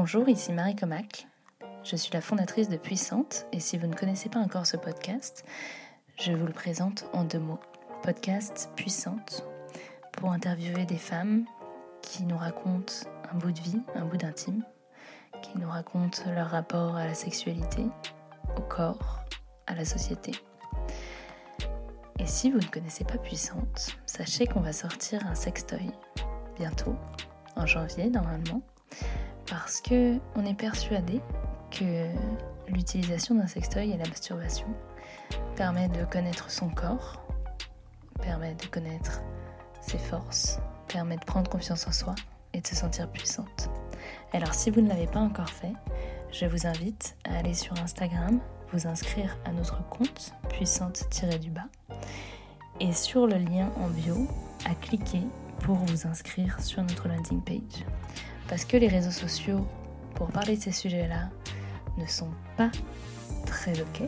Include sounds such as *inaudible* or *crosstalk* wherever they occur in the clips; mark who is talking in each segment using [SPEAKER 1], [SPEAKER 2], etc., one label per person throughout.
[SPEAKER 1] Bonjour, ici Marie Comac. Je suis la fondatrice de Puissante et si vous ne connaissez pas encore ce podcast, je vous le présente en deux mots. Podcast Puissante pour interviewer des femmes qui nous racontent un bout de vie, un bout d'intime, qui nous racontent leur rapport à la sexualité, au corps, à la société. Et si vous ne connaissez pas Puissante, sachez qu'on va sortir un sextoy bientôt, en janvier normalement, parce que on est persuadé que l'utilisation d'un sextoy et la masturbation permet de connaître son corps, permet de connaître ses forces, permet de prendre confiance en soi et de se sentir puissante. Alors si vous ne l'avez pas encore fait, je vous invite à aller sur Instagram, vous inscrire à notre compte puissante-du-bas et sur le lien en bio à cliquer pour vous inscrire sur notre landing page. Parce que les réseaux sociaux, pour parler de ces sujets-là, ne sont pas très ok,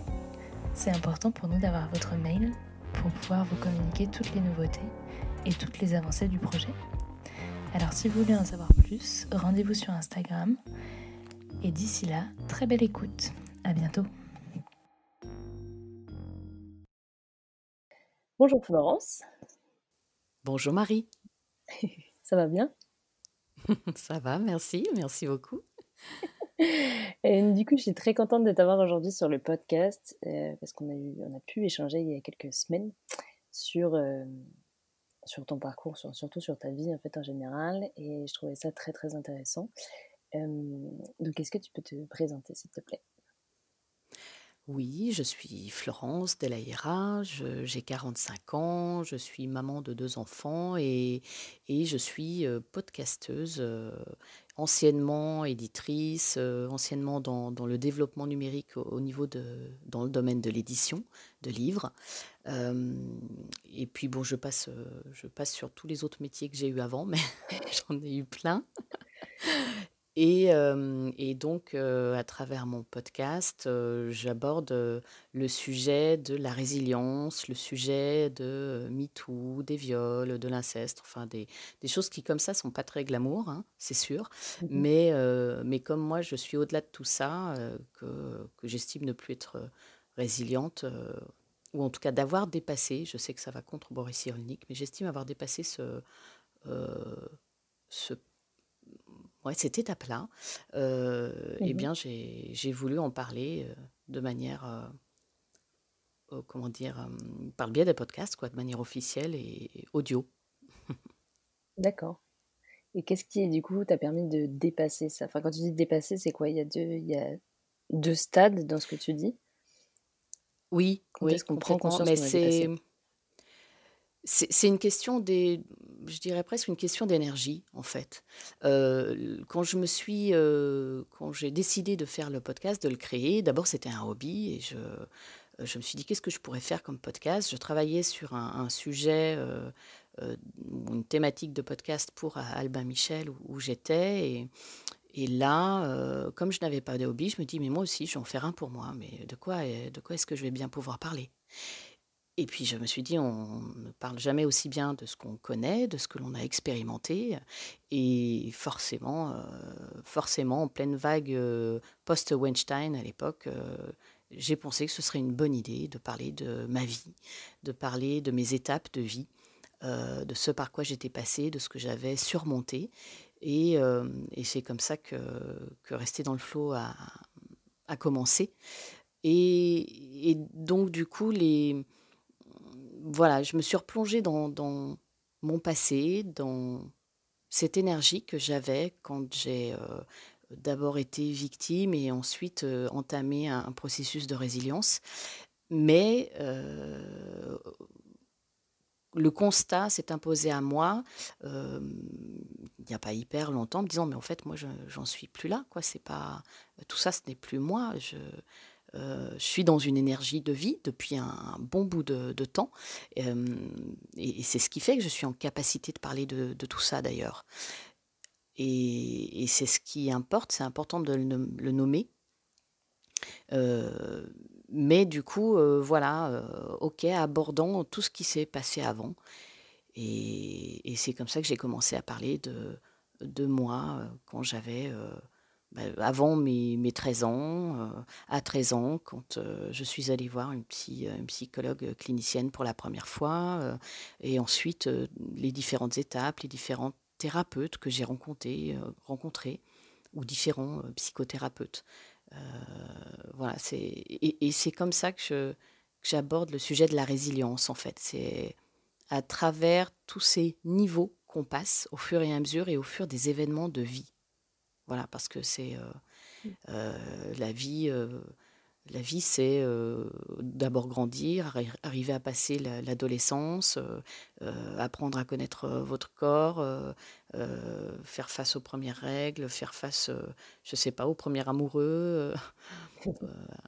[SPEAKER 1] c'est important pour nous d'avoir votre mail pour pouvoir vous communiquer toutes les nouveautés et toutes les avancées du projet. Alors si vous voulez en savoir plus, rendez-vous sur Instagram. Et d'ici là, très belle écoute. À bientôt. Bonjour Florence.
[SPEAKER 2] Bonjour Marie. *laughs*
[SPEAKER 1] Ça va bien? *laughs*
[SPEAKER 2] Ça va, merci, merci beaucoup. *laughs*
[SPEAKER 1] Et du coup, je suis très contente de t'avoir aujourd'hui sur le podcast euh, parce qu'on a, pu échanger il y a quelques semaines sur, euh, ton parcours, sur, surtout sur ta vie en fait en général, et je trouvais ça très très intéressant. Euh, donc, est-ce que tu peux te présenter, s'il te plaît?
[SPEAKER 2] Oui, je suis Florence Delaïra, j'ai 45 ans, je suis maman de deux enfants et, et je suis euh, podcasteuse, euh, anciennement éditrice, euh, anciennement dans, dans le développement numérique au, niveau de, dans le domaine de l'édition de livres. et puis bon, je passe, je passe sur tous les autres métiers que j'ai eu avant, mais *laughs* j'en ai eu plein. Et, et donc, à travers mon podcast, j'aborde le sujet de la résilience, le sujet de MeToo, des viols, de l'inceste, enfin des, des choses qui, comme ça, sont pas très glamour, hein, c'est sûr. Mmh mais, mais comme moi, je suis au-delà de tout ça, que, que j'estime ne plus être résiliente, ou en tout cas d'avoir dépassé, je sais que ça va contre Boris Cyrulnik, mais j'estime avoir dépassé ce, ce ouais, cette étape-là, euh, eh mmh bien, j'ai voulu en parler euh, de manière, euh, comment dire, par le biais des podcasts, quoi, de manière officielle et audio. *laughs*
[SPEAKER 1] D'accord. Et qu'est-ce qui, du coup, t'a permis de dépasser ça? Enfin, quand tu dis dépasser, c'est quoi? Il y, a deux, il y a deux stades dans ce que tu dis?
[SPEAKER 2] Oui, oui, prend conscience mais c'est c'est une question des, je dirais presque une question d'énergie en fait. Euh, quand je me suis, euh, quand j'ai décidé de faire le podcast, de le créer, d'abord c'était un hobby et je, je me suis dit qu'est-ce que je pourrais faire comme podcast? Je travaillais sur un, sujet, euh, une thématique de podcast pour Albin Michel où, j'étais et, et là, comme je n'avais pas de hobby, je me dis mais moi aussi je vais en faire un pour moi. Mais de quoi, de quoi est-ce que je vais bien pouvoir parler? Et puis je me suis dit, on ne parle jamais aussi bien de ce qu'on connaît, de ce que l'on a expérimenté. Et forcément, euh, forcément, en pleine vague euh, post-Weinstein à l'époque, euh, j'ai pensé que ce serait une bonne idée de parler de ma vie, de parler de mes étapes de vie, de ce par quoi j'étais passée, de ce que j'avais surmonté. Et, c'est comme ça que, Rester dans le flot a, commencé. Et, donc, du coup, les, voilà, je me suis replongée dans, mon passé, dans cette énergie que j'avais quand j'ai euh, d'abord été victime et ensuite euh, entamé un, processus de résilience. Mais euh, le constat s'est imposé à moi il n'y a pas hyper longtemps, me disant mais en fait moi j'en suis plus là quoi. C'est pas tout ça, ce n'est plus moi. Je euh, je suis dans une énergie de vie depuis un, bon bout de, temps. Euh, et, c'est ce qui fait que je suis en capacité de parler de, tout ça d'ailleurs. Et, c'est ce qui importe, c'est important de le, nommer. Euh, mais du coup, voilà, ok, abordant tout ce qui s'est passé avant. Et, c'est comme ça que j'ai commencé à parler de, moi quand j'avais avant mes, mes 13 ans, à 13 ans, quand je suis allée voir une, psy, une psychologue clinicienne pour la première fois, et ensuite les différentes étapes, les différents thérapeutes que j'ai rencontrés, rencontrés, ou différents psychothérapeutes. voilà, c'est, et, c'est comme ça que j'aborde le sujet de la résilience, en fait. C'est à travers tous ces niveaux qu'on passe au fur et à mesure et au fur des événements de vie. Voilà, parce que c'est mmh. la vie. la vie, c'est d'abord grandir, arriver à passer l'adolescence, apprendre à connaître votre corps, faire face aux premières règles, faire face, je ne sais pas, au premier amoureux,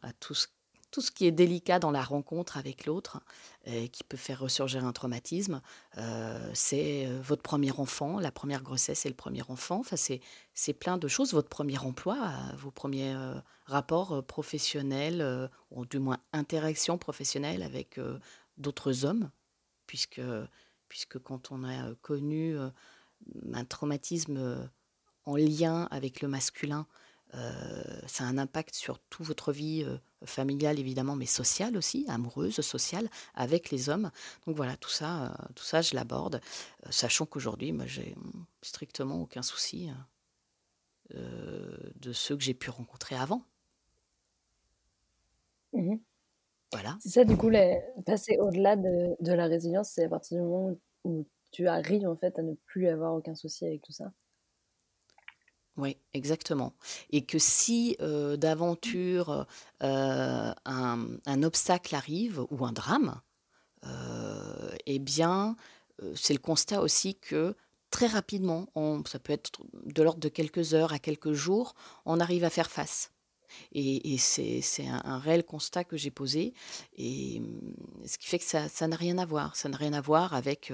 [SPEAKER 2] à tout ce tout ce qui est délicat dans la rencontre avec l'autre, et qui peut faire ressurgir un traumatisme, euh, c'est euh, votre premier enfant, la première grossesse et le premier enfant. Enfin, c'est, plein de choses. Votre premier emploi, euh, vos premiers rapports professionnels, ou du moins interactions professionnelles avec d'autres hommes, puisque, puisque quand on a connu un traumatisme en lien avec le masculin, ça a un impact sur toute votre vie familiale évidemment, mais sociale aussi, amoureuse, sociale, avec les hommes. Donc voilà, tout ça, tout ça je l'aborde, sachant qu'aujourd'hui, moi, j'ai strictement aucun souci de ceux que j'ai pu rencontrer avant.
[SPEAKER 3] Mmh voilà. C'est ça, du coup, passer au-delà de, de, la résilience, c'est à partir du moment où tu arrives en fait à ne plus avoir aucun souci avec tout ça.
[SPEAKER 2] Oui, exactement. Et que si d'aventure un, obstacle arrive ou un drame, eh bien, c'est le constat aussi que très rapidement, ça peut être de l'ordre de quelques heures à quelques jours, on arrive à faire face. Et, c'est un, réel constat que j'ai posé, et mmh, ce qui fait que ça n'a rien à voir. Ça n'a rien à voir avec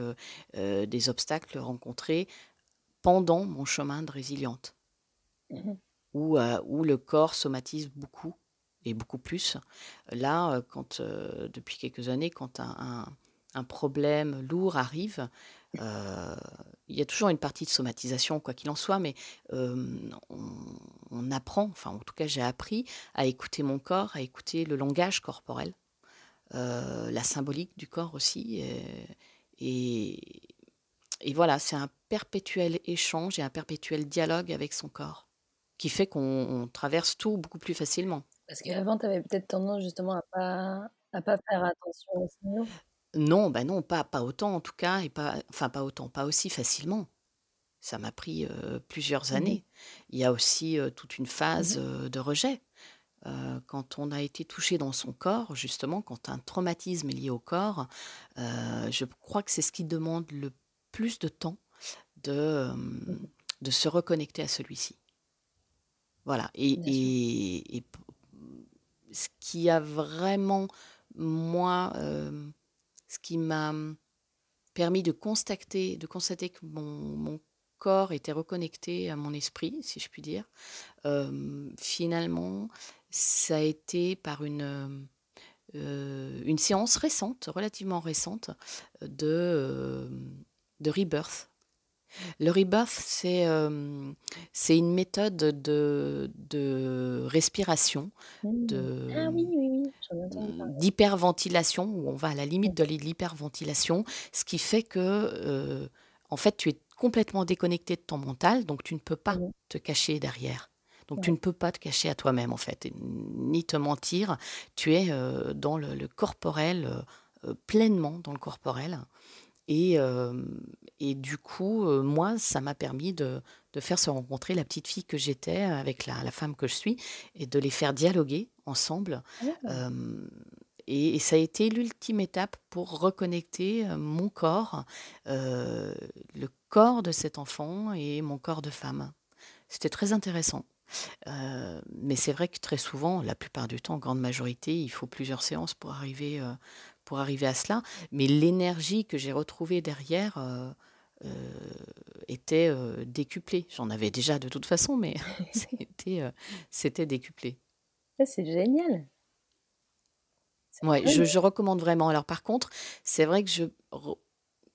[SPEAKER 2] des obstacles rencontrés pendant mon chemin de résiliente. Mmh où, le corps somatise beaucoup et beaucoup plus. Là, quand, depuis quelques années, quand un, problème lourd arrive, il y a toujours une partie de somatisation, quoi qu'il en soit, mais on, apprend, enfin en tout cas j'ai appris à écouter mon corps, à écouter le langage corporel, la symbolique du corps aussi. et voilà, c'est un perpétuel échange et un perpétuel dialogue avec son corps qui fait qu'on traverse tout beaucoup plus facilement.
[SPEAKER 3] Parce qu'avant, tu avais peut-être tendance justement à pas à pas faire attention aux signaux?
[SPEAKER 2] Non, bah non, pas pas autant en tout cas et pas enfin pas autant, pas aussi facilement. Ça m'a pris, plusieurs mmh années. Il y a aussi, toute une mmh phase, de rejet. quand on a été touché dans son corps, justement, quand un traumatisme est lié au corps, je crois que c'est ce qui demande le plus de temps de, mmh de se reconnecter à celui-ci. Voilà. Et, ce qui a vraiment, moi, ce qui m'a permis de constater, de constater que mon, corps était reconnecté à mon esprit, si je puis dire, finalement, ça a été par une, une séance récente, relativement récente, de, de rebirth. Le rebirth, c'est c'est une méthode de, de respiration, mmh. de,
[SPEAKER 3] Ah oui, oui,
[SPEAKER 2] d'hyperventilation, où on va à la limite de l'hyperventilation, ce qui fait que, en fait, tu es complètement déconnecté de ton mental, donc tu ne peux pas mmh. te cacher derrière. Donc tu ne peux pas te cacher à toi-même, en fait, ni te mentir. Tu es dans le, le corporel, pleinement dans le corporel. Et, et du coup, moi, ça m'a permis de, de, faire se rencontrer la petite fille que j'étais avec la, la, femme que je suis et de les faire dialoguer ensemble. Ah. et, ça a été l'ultime étape pour reconnecter mon corps, le corps de cet enfant et mon corps de femme. C'était très intéressant. mais c'est vrai que très souvent, la plupart du temps, en grande majorité, il faut plusieurs séances pour arriver, pour arriver à cela. Mais l'énergie que j'ai retrouvée derrière euh, euh, était euh, décuplée. J'en avais déjà de toute façon, mais *laughs* c'était, c'était décuplé.
[SPEAKER 3] C'est génial.
[SPEAKER 2] Ouais, je, je, recommande vraiment. Alors par contre, c'est vrai que je,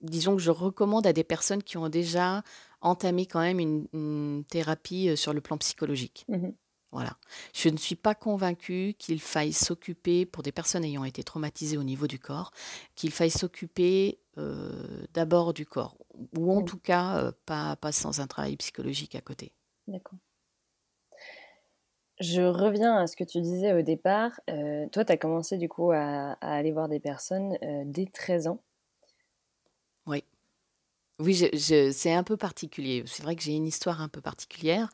[SPEAKER 2] disons que je recommande à des personnes qui ont déjà entamer quand même une, thérapie sur le plan psychologique. Mmh voilà. Je ne suis pas convaincue qu'il faille s'occuper, pour des personnes ayant été traumatisées au niveau du corps, qu'il faille s'occuper d'abord du corps, ou en tout cas pas, pas sans un travail psychologique à côté.
[SPEAKER 3] D'accord. Je reviens à ce que tu disais au départ. toi, tu as commencé du coup à, aller voir des personnes dès 13 ans.
[SPEAKER 2] Oui. Oui, c'est un peu particulier. C'est vrai que j'ai une histoire un peu particulière.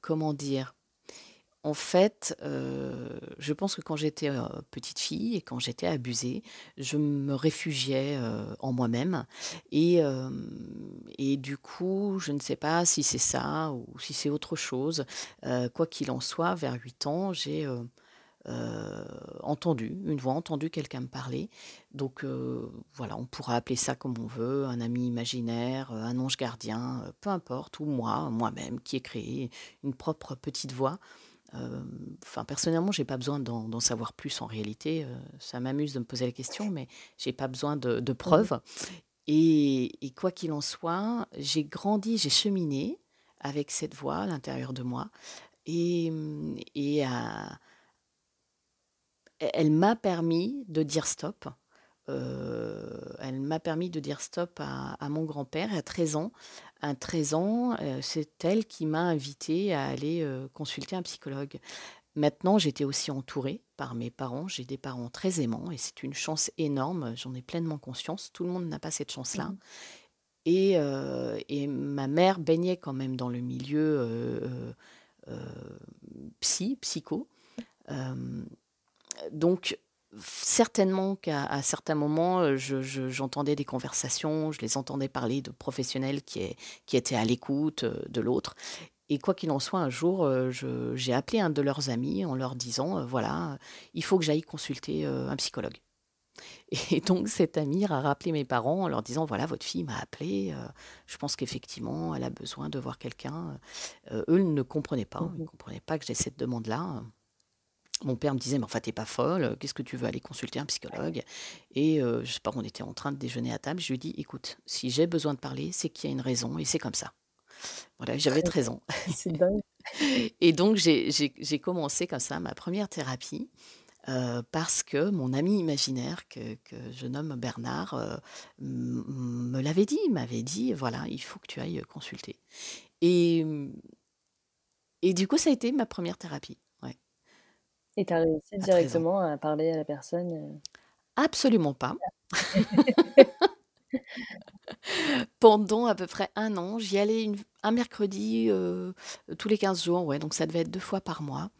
[SPEAKER 2] Comment dire en fait, je pense que quand j'étais petite fille et quand j'étais abusée, je me réfugiais en moi-même. Et, et du coup, je ne sais pas si c'est ça ou si c'est autre chose. quoi qu'il en soit, vers 8 ans, j'ai entendu une voix, entendu quelqu'un me parler. Donc voilà, on pourra appeler ça comme on veut, un ami imaginaire, un ange gardien, peu importe, ou moi, moi-même, qui ai créé une propre petite voix. Enfin, personnellement, j'ai pas besoin d'en savoir plus en réalité. ça m'amuse de me poser la question, mais j'ai pas besoin de, de mmh preuves. Et, quoi qu'il en soit, j'ai grandi, j'ai cheminé avec cette voix à l'intérieur de moi. Et, et elle m'a permis de dire stop. elle m'a permis de dire stop à, à mon grand-père à 13 ans, à 13 ans, c'est elle qui m'a invité à aller consulter un psychologue. Maintenant, j'étais aussi entourée par mes parents. J'ai des parents très aimants et c'est une chance énorme. J'en ai pleinement conscience. Tout le monde n'a pas cette chance-là. Mmh et, et, ma mère baignait quand même dans le milieu psy, psycho. Donc, Certainement qu'à certains moments, euh, j'entendais des conversations, je les entendais parler de professionnels qui, qui étaient à l'écoute euh, de l'autre. Et quoi qu'il en soit, un jour, euh, j'ai appelé un de leurs amis en leur disant, voilà, il faut que j'aille consulter un psychologue. *laughs* Et donc cet ami a rappelé mes parents en leur disant, voilà, votre fille m'a appelé, je pense qu'effectivement, elle a besoin de voir quelqu'un. eux ne comprenaient pas, ils ne mmh comprenaient pas que j'ai cette demande-là. Mon père me disait, mais enfin, t'es pas folle, qu'est-ce que tu veux aller consulter un psychologue? Et euh, je sais pas, on était en train de déjeuner à table, je lui ai dit, écoute, si j'ai besoin de parler, c'est qu'il y a une raison et c'est comme ça. Voilà, j'avais 13 ans. C'est dingue. *laughs* et donc, j'ai commencé comme ça ma première thérapie. Euh, parce que mon ami imaginaire, que, je nomme Bernard, euh, me l'avait dit, m'avait dit, voilà, il faut que tu ailles consulter. Et, et du coup, ça a été ma première thérapie.
[SPEAKER 3] Et tu as réussi directement à parler à la personne euh?
[SPEAKER 2] Absolument pas. *laughs* Pendant à peu près un an, j'y allais un mercredi euh, tous les 15 jours, ouais, donc ça devait être deux fois par mois.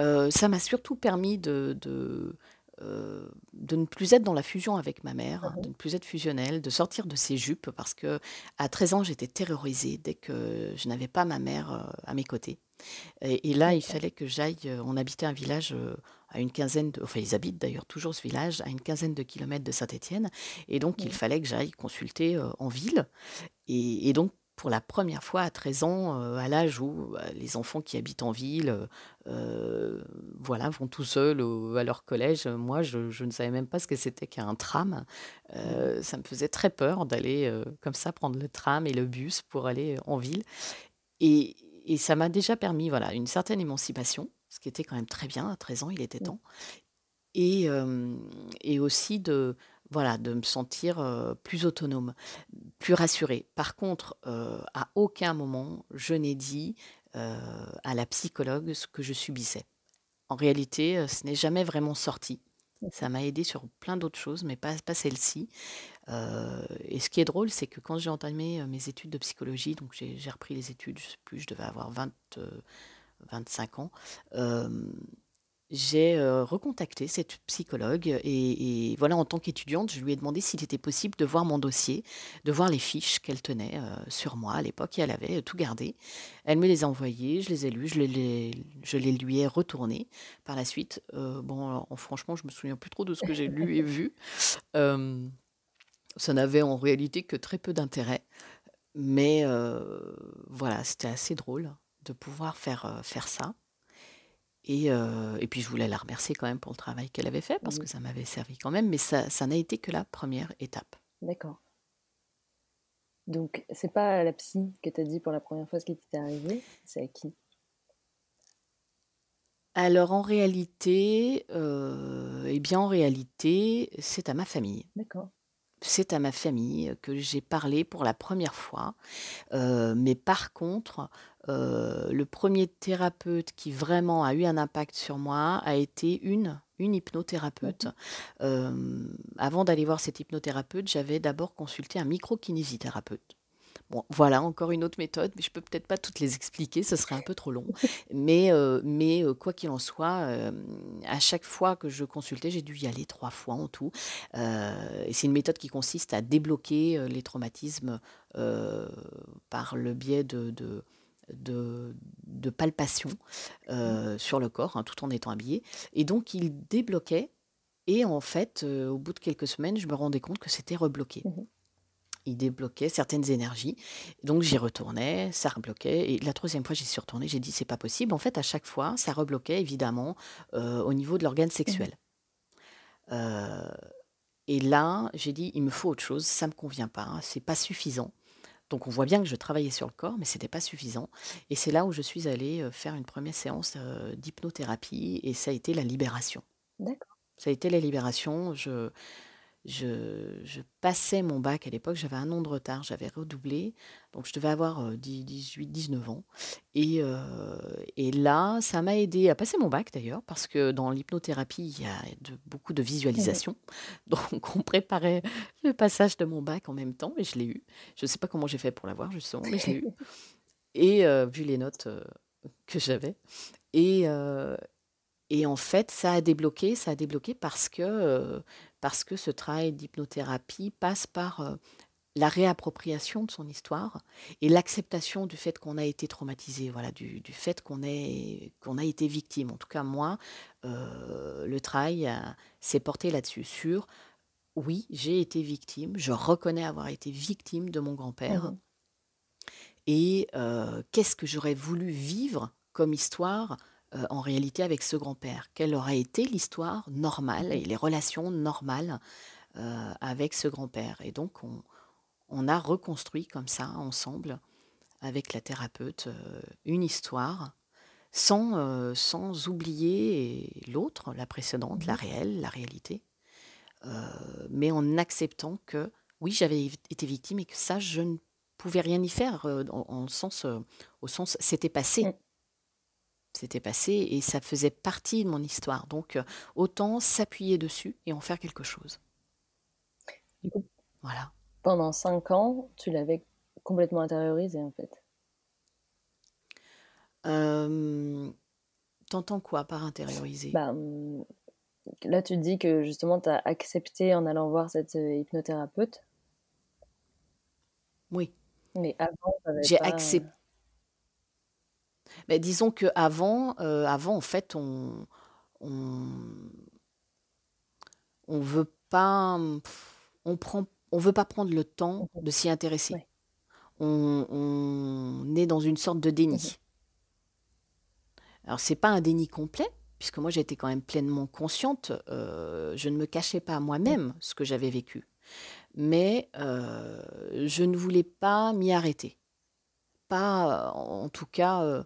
[SPEAKER 2] Euh, ça m'a surtout permis de, de, de ne plus être dans la fusion avec ma mère, mmh de ne plus être fusionnelle, de sortir de ses jupes, parce que à 13 ans, j'étais terrorisée dès que je n'avais pas ma mère à mes côtés. Et, là, il fallait que j'aille. Euh, on habitait un village euh, à une quinzaine de. Enfin, ils habitent d'ailleurs toujours ce village, à une quinzaine de kilomètres de Saint-Étienne. Et donc, il fallait que j'aille consulter euh, en ville. Et, donc, pour la première fois à 13 ans, à l'âge où les enfants qui habitent en ville voilà, vont tout seuls à leur collège, moi, je, je, ne savais même pas ce que c'était qu'un tram. ça me faisait très peur d'aller comme ça prendre le tram et le bus pour aller en ville. Et, et ça m'a déjà permis voilà, une certaine émancipation, ce qui était quand même très bien, à 13 ans, il était temps. Et, et aussi de, voilà, de me sentir plus autonome, plus rassurée. Par contre, à aucun moment, je n'ai dit à la psychologue ce que je subissais. En réalité, ce n'est jamais vraiment sorti. Ça m'a aidé sur plein d'autres choses, mais pas, pas celle-ci. Euh, et ce qui est drôle, c'est que quand j'ai entamé euh, mes études de psychologie, donc j'ai repris les études, je sais plus, je devais avoir 20, 25 euh, ans, j'ai recontacté cette psychologue et, voilà, en tant qu'étudiante, je lui ai demandé s'il était possible de voir mon dossier, de voir les fiches qu'elle tenait sur moi à l'époque et elle avait tout gardé. Elle me les a envoyées, je les ai lues, je les, lui ai retournées par la suite. bon, franchement, je me souviens plus trop de ce que j'ai lu et vu. Ça n'avait en réalité que très peu d'intérêt, mais voilà, c'était assez drôle de pouvoir faire, faire ça. Et, et, puis je voulais la remercier quand même pour le travail qu'elle avait fait, parce que ça m'avait servi quand même, mais ça, ça n'a été que la première étape.
[SPEAKER 3] D'accord. Donc, c'est pas la psy que tu as dit pour la première fois ce qui t'était arrivé, c'est à qui?
[SPEAKER 2] Alors en réalité, euh, eh bien en réalité, c'est à ma famille.
[SPEAKER 3] D'accord.
[SPEAKER 2] C'est à ma famille que j'ai parlé pour la première fois. Euh, mais par contre, euh, le premier thérapeute qui vraiment a eu un impact sur moi a été une, une hypnothérapeute. avant d'aller voir cette hypnothérapeute, j'avais d'abord consulté un micro-kinésithérapeute. Bon, voilà encore une autre méthode, mais je peux peut-être pas toutes les expliquer, ce serait un peu trop long. Mais, euh, mais euh, quoi qu'il en soit, euh, à chaque fois que je consultais, j'ai dû y aller trois fois en tout. et c'est une méthode qui consiste à débloquer les traumatismes par le biais de, de de, palpation mmh. sur le corps, hein, tout en étant habillé. Et donc, il débloquait. Et en fait, au bout de quelques semaines, je me rendais compte que c'était rebloqué. Mmh il débloquait certaines énergies. Donc j'y retournais, ça rebloquait. Et la troisième fois, j'y suis retournée, j'ai dit c'est pas possible. En fait, à chaque fois, ça rebloquait évidemment euh, au niveau de l'organe mmh. sexuel. Euh, et là, j'ai dit il me faut autre chose, ça me convient pas, hein, c'est pas suffisant. Donc on voit bien que je travaillais sur le corps, mais c'était pas suffisant. Et c'est là où je suis allée euh, faire une première séance d'hypnothérapie et ça a été la libération.
[SPEAKER 3] D'accord.
[SPEAKER 2] Ça a été la libération. Je, je, passais mon bac à l'époque, j'avais un an de retard, j'avais redoublé, donc je devais avoir 18, 19 ans. Et, et là, ça m'a aidé à passer mon bac d'ailleurs, parce que dans l'hypnothérapie, il y a de, beaucoup de visualisation. Donc on préparait le passage de mon bac en même temps, et je l'ai eu. Je ne sais pas comment j'ai fait pour l'avoir, justement, mais je l'ai eu. *laughs* Et vu les notes que j'avais. Et, et en fait, ça a débloqué, ça a débloqué parce que, parce que ce travail d'hypnothérapie passe par la réappropriation de son histoire et l'acceptation du fait qu'on a été traumatisé, voilà, du, fait qu'on qu'on a été victime. En tout cas, moi, le travail s'est porté là-dessus, sur oui, j'ai été victime, je reconnais avoir été victime de mon grand-père. Mmh et qu'est-ce que j'aurais voulu vivre comme histoire euh, en réalité avec ce grand-père. Quelle aurait été l'histoire normale et les relations normales euh, avec ce grand-père? Et donc, on, a reconstruit comme ça, ensemble, avec la thérapeute, euh, une histoire, sans, sans oublier l'autre, la précédente, la mmh. réelle, la réalité, mais en acceptant que, oui, j'avais été victime et que ça, je ne pouvais rien y faire, en, sens, au sens, c'était passé. C'était passé et ça faisait partie de mon histoire. Donc, euh, autant s'appuyer dessus et en faire quelque chose.
[SPEAKER 3] Du coup,
[SPEAKER 2] voilà.
[SPEAKER 3] Pendant cinq ans, tu l'avais complètement intériorisé en fait.
[SPEAKER 2] Euh, T'entends quoi par intérioriser?
[SPEAKER 3] Bah, hum, Là, tu dis que justement, tu as accepté en allant voir cette euh, hypnothérapeute?
[SPEAKER 2] Oui.
[SPEAKER 3] Mais avant,
[SPEAKER 2] j'ai accepté mais disons qu'avant, euh, avant, en fait, on, on, on veut pas, on prend, on veut pas prendre le temps de s'y intéresser. On, on est dans une sorte de déni. Alors c'est pas un déni complet, puisque moi j'étais quand même pleinement consciente. Euh, je ne me cachais pas à moi-même ce que j'avais vécu, mais euh, je ne voulais pas m'y arrêter. Pas, en tout cas, euh,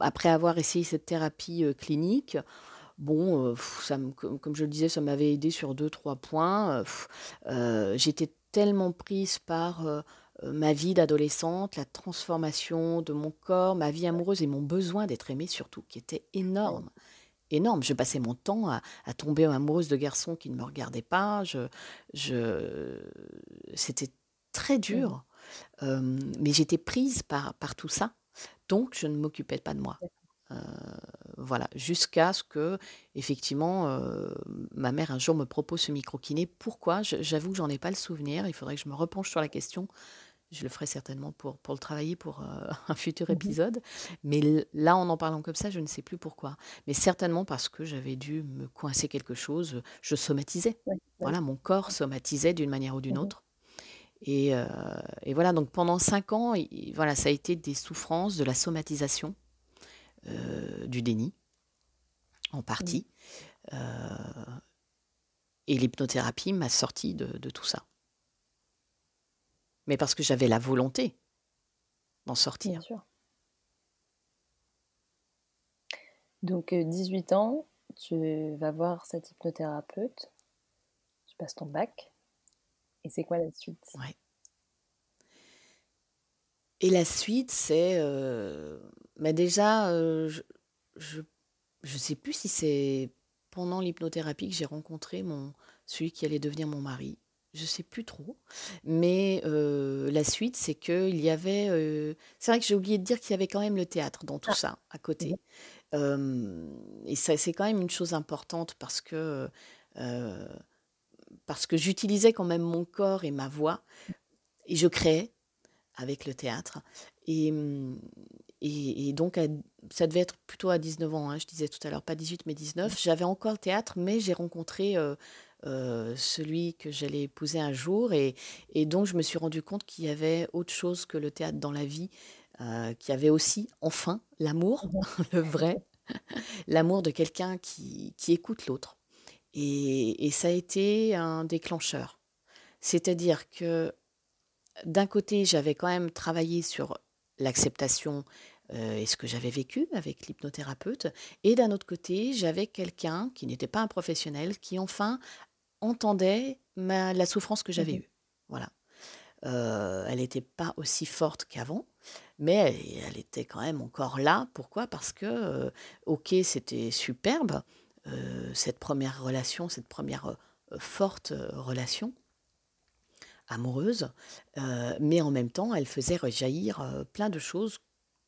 [SPEAKER 2] après avoir essayé cette thérapie euh, clinique, bon, euh, comme, je le disais, ça m'avait aidé sur deux, trois points. J'étais tellement prise par ma vie d'adolescente, la transformation de mon corps, ma vie amoureuse et mon besoin d'être aimée surtout, qui était énorme. Énorme. Je passais mon temps à, tomber amoureuse de garçons qui ne me regardaient pas. Je, C'était très dur mais j'étais prise par, par tout ça, donc je ne m'occupais pas de moi. voilà, jusqu'à ce que, effectivement, ma mère un jour me propose ce micro-kiné. Pourquoi? J'avoue que j'en ai pas le souvenir. Il faudrait que je me repenche sur la question. Je le ferai certainement pour, pour le travailler pour *laughs* un futur mmh épisode. Mais là, en en parlant comme ça, je ne sais plus pourquoi. Mais certainement parce que j'avais dû me coincer quelque chose. Je somatisais. Voilà, mon corps somatisait d'une manière ou d'une mmh autre. Euh, et, voilà, donc pendant cinq ans, voilà, ça a été des souffrances, de la somatisation, euh, du déni, en partie. Euh, et l'hypnothérapie m'a sorti de, tout ça. mais parce que j'avais la volonté d'en sortir.
[SPEAKER 3] Bien sûr. Donc, 18 ans, tu vas voir cette hypnothérapeute, tu passes ton bac, et c'est quoi la suite?
[SPEAKER 2] Ouais. Et la suite, c'est. Euh, bah déjà, euh, je, je, sais plus si c'est pendant l'hypnothérapie que j'ai rencontré mon, celui qui allait devenir mon mari. Je sais plus trop. Mais euh, la suite, c'est qu'il y avait. c'est vrai que j'ai oublié de dire qu'il y avait quand même le théâtre dans tout ah. ça, à côté. Mmh et ça, c'est quand même une chose importante parce que. Parce que j'utilisais quand même mon corps et ma voix et je créais avec le théâtre. Et, et, donc, ça devait être plutôt à 19 ans, hein, je disais tout à l'heure, pas 18 mais 19. J'avais encore le théâtre, mais j'ai rencontré celui que j'allais épouser un jour. Et, donc, je me suis rendu compte qu'il y avait autre chose que le théâtre dans la vie, qu'il y avait aussi, enfin, l'amour, *laughs* le vrai, l'amour de quelqu'un qui écoute l'autre. Et, et ça a été un déclencheur. C'est-à-dire que d'un côté, j'avais quand même travaillé sur l'acceptation euh, et ce que j'avais vécu avec l'hypnothérapeute. Et d'un autre côté, j'avais quelqu'un qui n'était pas un professionnel, qui enfin entendait la souffrance que j'avais mmh eue. Voilà. Euh, elle n'était pas aussi forte qu'avant, mais elle, était quand même encore là. Pourquoi? Parce que, euh, ok, c'était superbe, cette première relation, cette première forte relation amoureuse, euh, mais en même temps, elle faisait rejaillir euh, plein de choses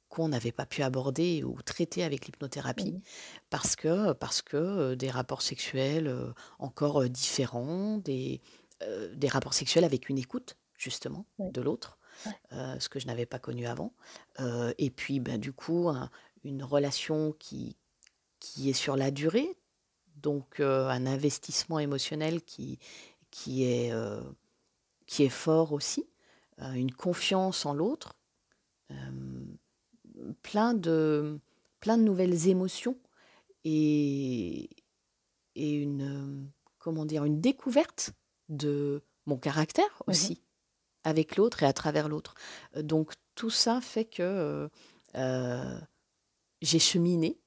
[SPEAKER 2] qu'on n'avait pas pu aborder ou traiter avec l'hypnothérapie mmh parce que parce que euh, des rapports sexuels encore différents, des, des rapports sexuels avec une écoute justement de l'autre, ce que je n'avais pas connu avant, et puis ben, du coup une relation qui qui est sur la durée, donc un investissement émotionnel qui qui est qui est fort aussi, euh, une confiance en l'autre, euh, plein, de, plein de nouvelles émotions et, et une, comment dire, une découverte de mon caractère mmh aussi, avec l'autre et à travers l'autre. Donc tout ça fait que euh, j'ai cheminé,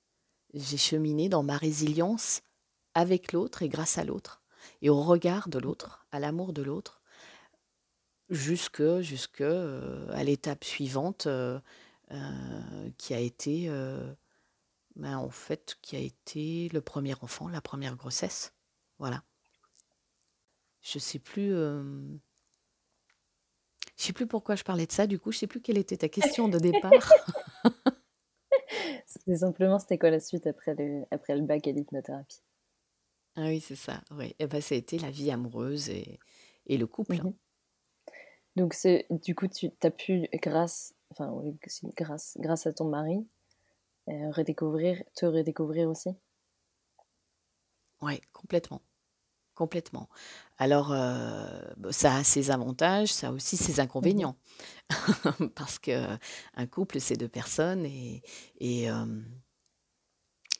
[SPEAKER 2] j'ai cheminé dans ma résilience avec l'autre et grâce à l'autre, et au regard de l'autre, à l'amour de l'autre, jusque, jusque à l'étape suivante qui a été, ben, en fait, qui a été le premier enfant, la première grossesse. Voilà. Je sais plus. je sais plus pourquoi je parlais de ça. Du coup, je sais plus quelle était ta question de départ. *laughs* *laughs*
[SPEAKER 3] C'était simplement, c'était quoi la suite après le, après le bac et l'hypnothérapie?
[SPEAKER 2] Ah oui, c'est ça. Oui. Et eh ben, ça a été la vie amoureuse et, et le couple. Hein.
[SPEAKER 3] Mmh donc c'est du coup tu as pu grâce enfin grâce grâce à ton mari euh, redécouvrir te redécouvrir aussi?
[SPEAKER 2] Oui, complètement. Complètement. Alors, euh, ça a ses avantages, ça a aussi ses inconvénients. *laughs* Parce que un couple, c'est deux personnes et, et euh,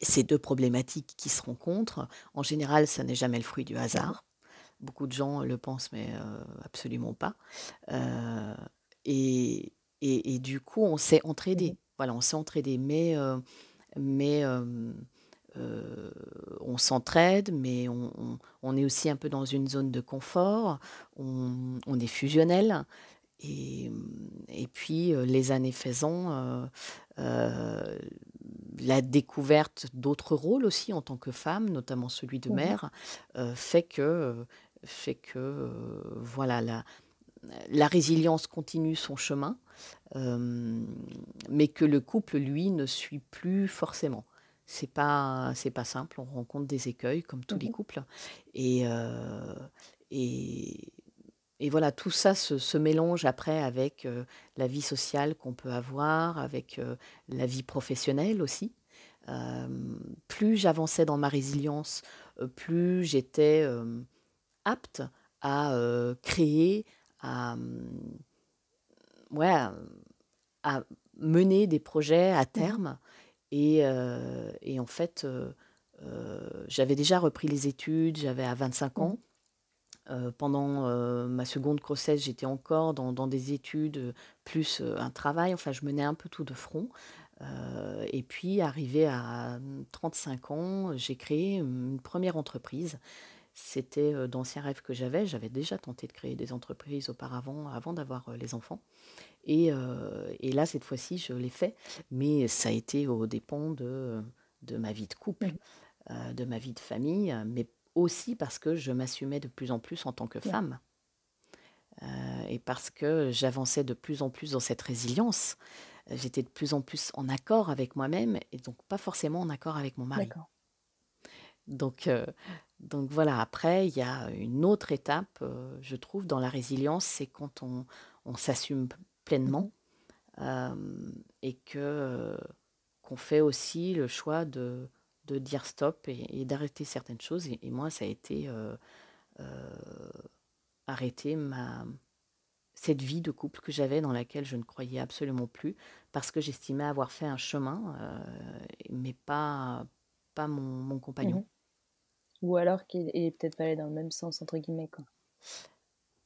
[SPEAKER 2] c'est deux problématiques qui se rencontrent. En général, ça n'est jamais le fruit du hasard. Beaucoup de gens le pensent, mais absolument pas. Et, et, du coup, on s'est entraidé. Mmh voilà, on s'est entraidé, mais, mais on s'entraide, mais on, on, est aussi un peu dans une zone de confort. On, on est fusionnel. Et, et, puis, les années faisant, la découverte d'autres rôles aussi en tant que femme, notamment celui de mmh mère, fait que fait que euh, voilà la, la résilience continue son chemin, euh, mais que le couple, lui, ne suit plus forcément. C'est pas, c'est pas simple. On rencontre des écueils comme tous les mmh couples, et, euh, et, et voilà, tout ça se, se mélange après avec la vie sociale qu'on peut avoir, avec la vie professionnelle aussi. plus j'avançais dans ma résilience, plus j'étais apte à créer, à, mmh, ouais, à mener des projets à mmh terme. Et, et en fait, j'avais déjà repris les études, j'avais à 25 ans. Pendant ma seconde grossesse, j'étais encore dans, des études, plus un travail. Enfin, je menais un peu tout de front. et puis, arrivé à 35 ans, j'ai créé une première entreprise. C'était d'anciens rêves que j'avais. J'avais déjà tenté de créer des entreprises auparavant, avant d'avoir les enfants. Et, là, cette fois-ci, je l'ai fait. Mais ça a été au dépens de, de ma vie de couple, de ma vie de famille, mais aussi parce que je m'assumais de plus en plus en tant que femme. Euh, et parce que j'avançais de plus en plus dans cette résilience. J'étais de plus en plus en accord avec moi-même et donc pas forcément en accord avec mon mari. Donc, euh, donc voilà, après, il y a une autre étape, euh, je trouve, dans la résilience, c'est quand on, on s'assume pleinement mmh et que qu'on fait aussi le choix de, de dire stop et, d'arrêter certaines choses. Et, moi, ça a été euh, euh, arrêter ma, cette vie de couple que j'avais dans laquelle je ne croyais absolument plus parce que j'estimais avoir fait un chemin, euh, mais pas, pas mon, compagnon. Mmh
[SPEAKER 3] Ou alors qu'il est peut-être pas allé dans le même sens, entre guillemets. Quoi.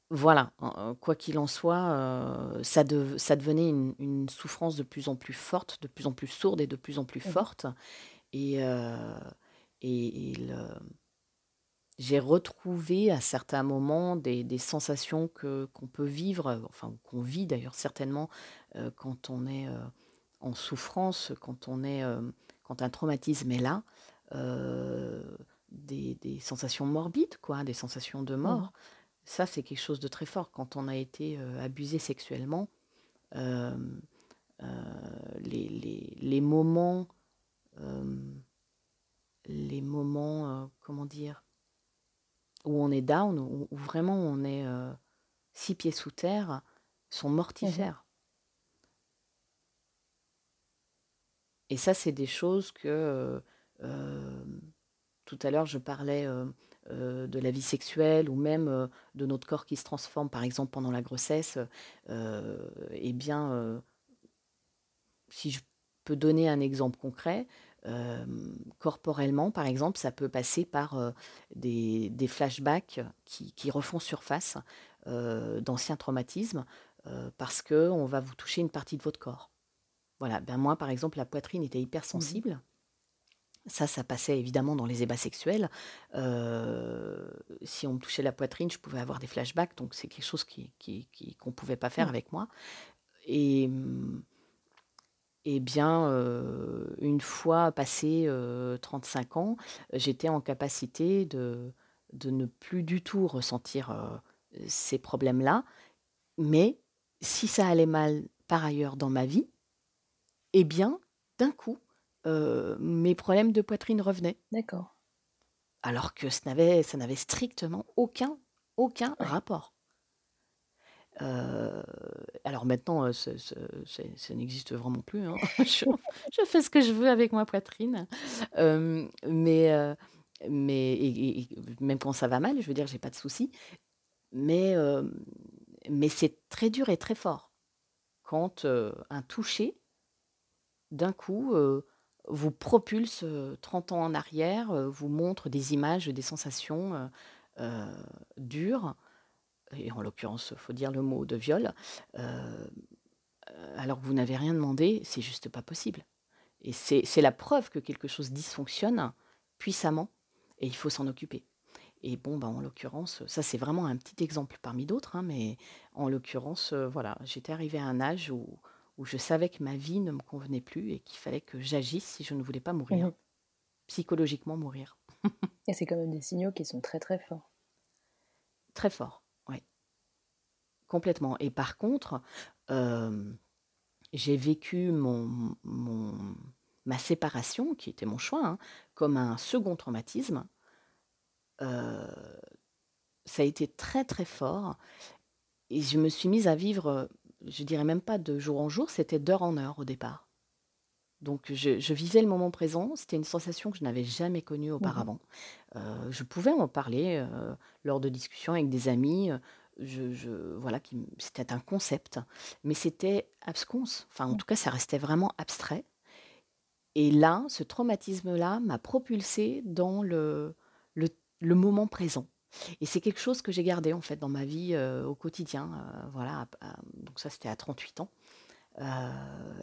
[SPEAKER 2] Voilà, quoi qu'il en soit, ça, ça devenait une, souffrance de plus en plus forte, de plus en plus sourde et de plus en plus mmh forte. Et, et, j'ai retrouvé à certains moments des, des sensations que, qu'on peut vivre, enfin qu'on vit d'ailleurs certainement quand on est en souffrance, quand, on est, quand un traumatisme est là, des, des, sensations morbides, quoi, des sensations de mmh mort. Ça, c'est quelque chose de très fort. Quand on a été abusé sexuellement, les, les, les moments les moments, comment dire, où on est down, où, vraiment on est six pieds sous terre, sont mmh mortifères. Et ça, c'est des choses que tout à l'heure, je parlais de la vie sexuelle ou même de notre corps qui se transforme, par exemple pendant la grossesse. eh bien, si je peux donner un exemple concret, corporellement, par exemple, ça peut passer par des, flashbacks qui, refont surface d'anciens traumatismes parce qu'on va vous toucher une partie de votre corps. Voilà, ben moi, par exemple, la poitrine était hypersensible. Mmh ça, ça passait évidemment dans les ébats sexuels. si on me touchait la poitrine, je pouvais avoir des flashbacks, donc c'est quelque chose qu'on qui, qui, ne pouvait pas faire mmh. avec moi. Et mmh, eh bien, une fois passé 35 ans, j'étais en capacité de, de ne plus du tout ressentir ces problèmes-là. Mais si ça allait mal par ailleurs dans ma vie, eh bien, d'un coup, mes problèmes de poitrine revenaient.
[SPEAKER 3] D'accord.
[SPEAKER 2] Alors que ça n'avait, ça n'avait strictement aucun, aucun rapport. Euh, alors maintenant, euh, ça n'existe vraiment plus. Hein. *laughs* Je, fais ce que je veux avec ma poitrine. Euh, mais mais même quand ça va mal, je veux dire, j'ai pas de soucis. Mais, mais c'est très dur et très fort quand un toucher, d'un coup, vous propulse 30 ans en arrière, vous montre des images, des sensations dures et en l'occurrence, il faut dire le mot de viol, euh, alors que vous n'avez rien demandé, c'est juste pas possible. Et c'est la preuve que quelque chose dysfonctionne puissamment et il faut s'en occuper. Et bon, bah, en l'occurrence, ça c'est vraiment un petit exemple parmi d'autres, hein, mais en l'occurrence, euh, voilà, j'étais arrivée à un âge où, où je savais que ma vie ne me convenait plus et qu'il fallait que j'agisse si je ne voulais pas mourir, mmh psychologiquement mourir.
[SPEAKER 3] et c'est quand même des signaux qui sont très très forts.
[SPEAKER 2] Très forts. Complètement. Et par contre, j'ai vécu mon, ma séparation, qui était mon choix, hein, comme un second traumatisme. ça a été très très fort. Et je me suis mise à vivre, je dirais même pas de jour en jour, c'était d'heure en heure au départ. Donc je, je vivais le moment présent, c'était une sensation que je n'avais jamais connue mmh auparavant. je pouvais en parler lors de discussions avec des amis je, voilà, c'était un concept, mais c'était absconce. Enfin, en mmh. tout cas, ça restait vraiment abstrait. Et là, ce traumatisme-là m'a propulsé dans le, le, moment présent. Et c'est quelque chose que j'ai gardé en fait dans ma vie au quotidien. voilà, donc ça c'était à 38 ans.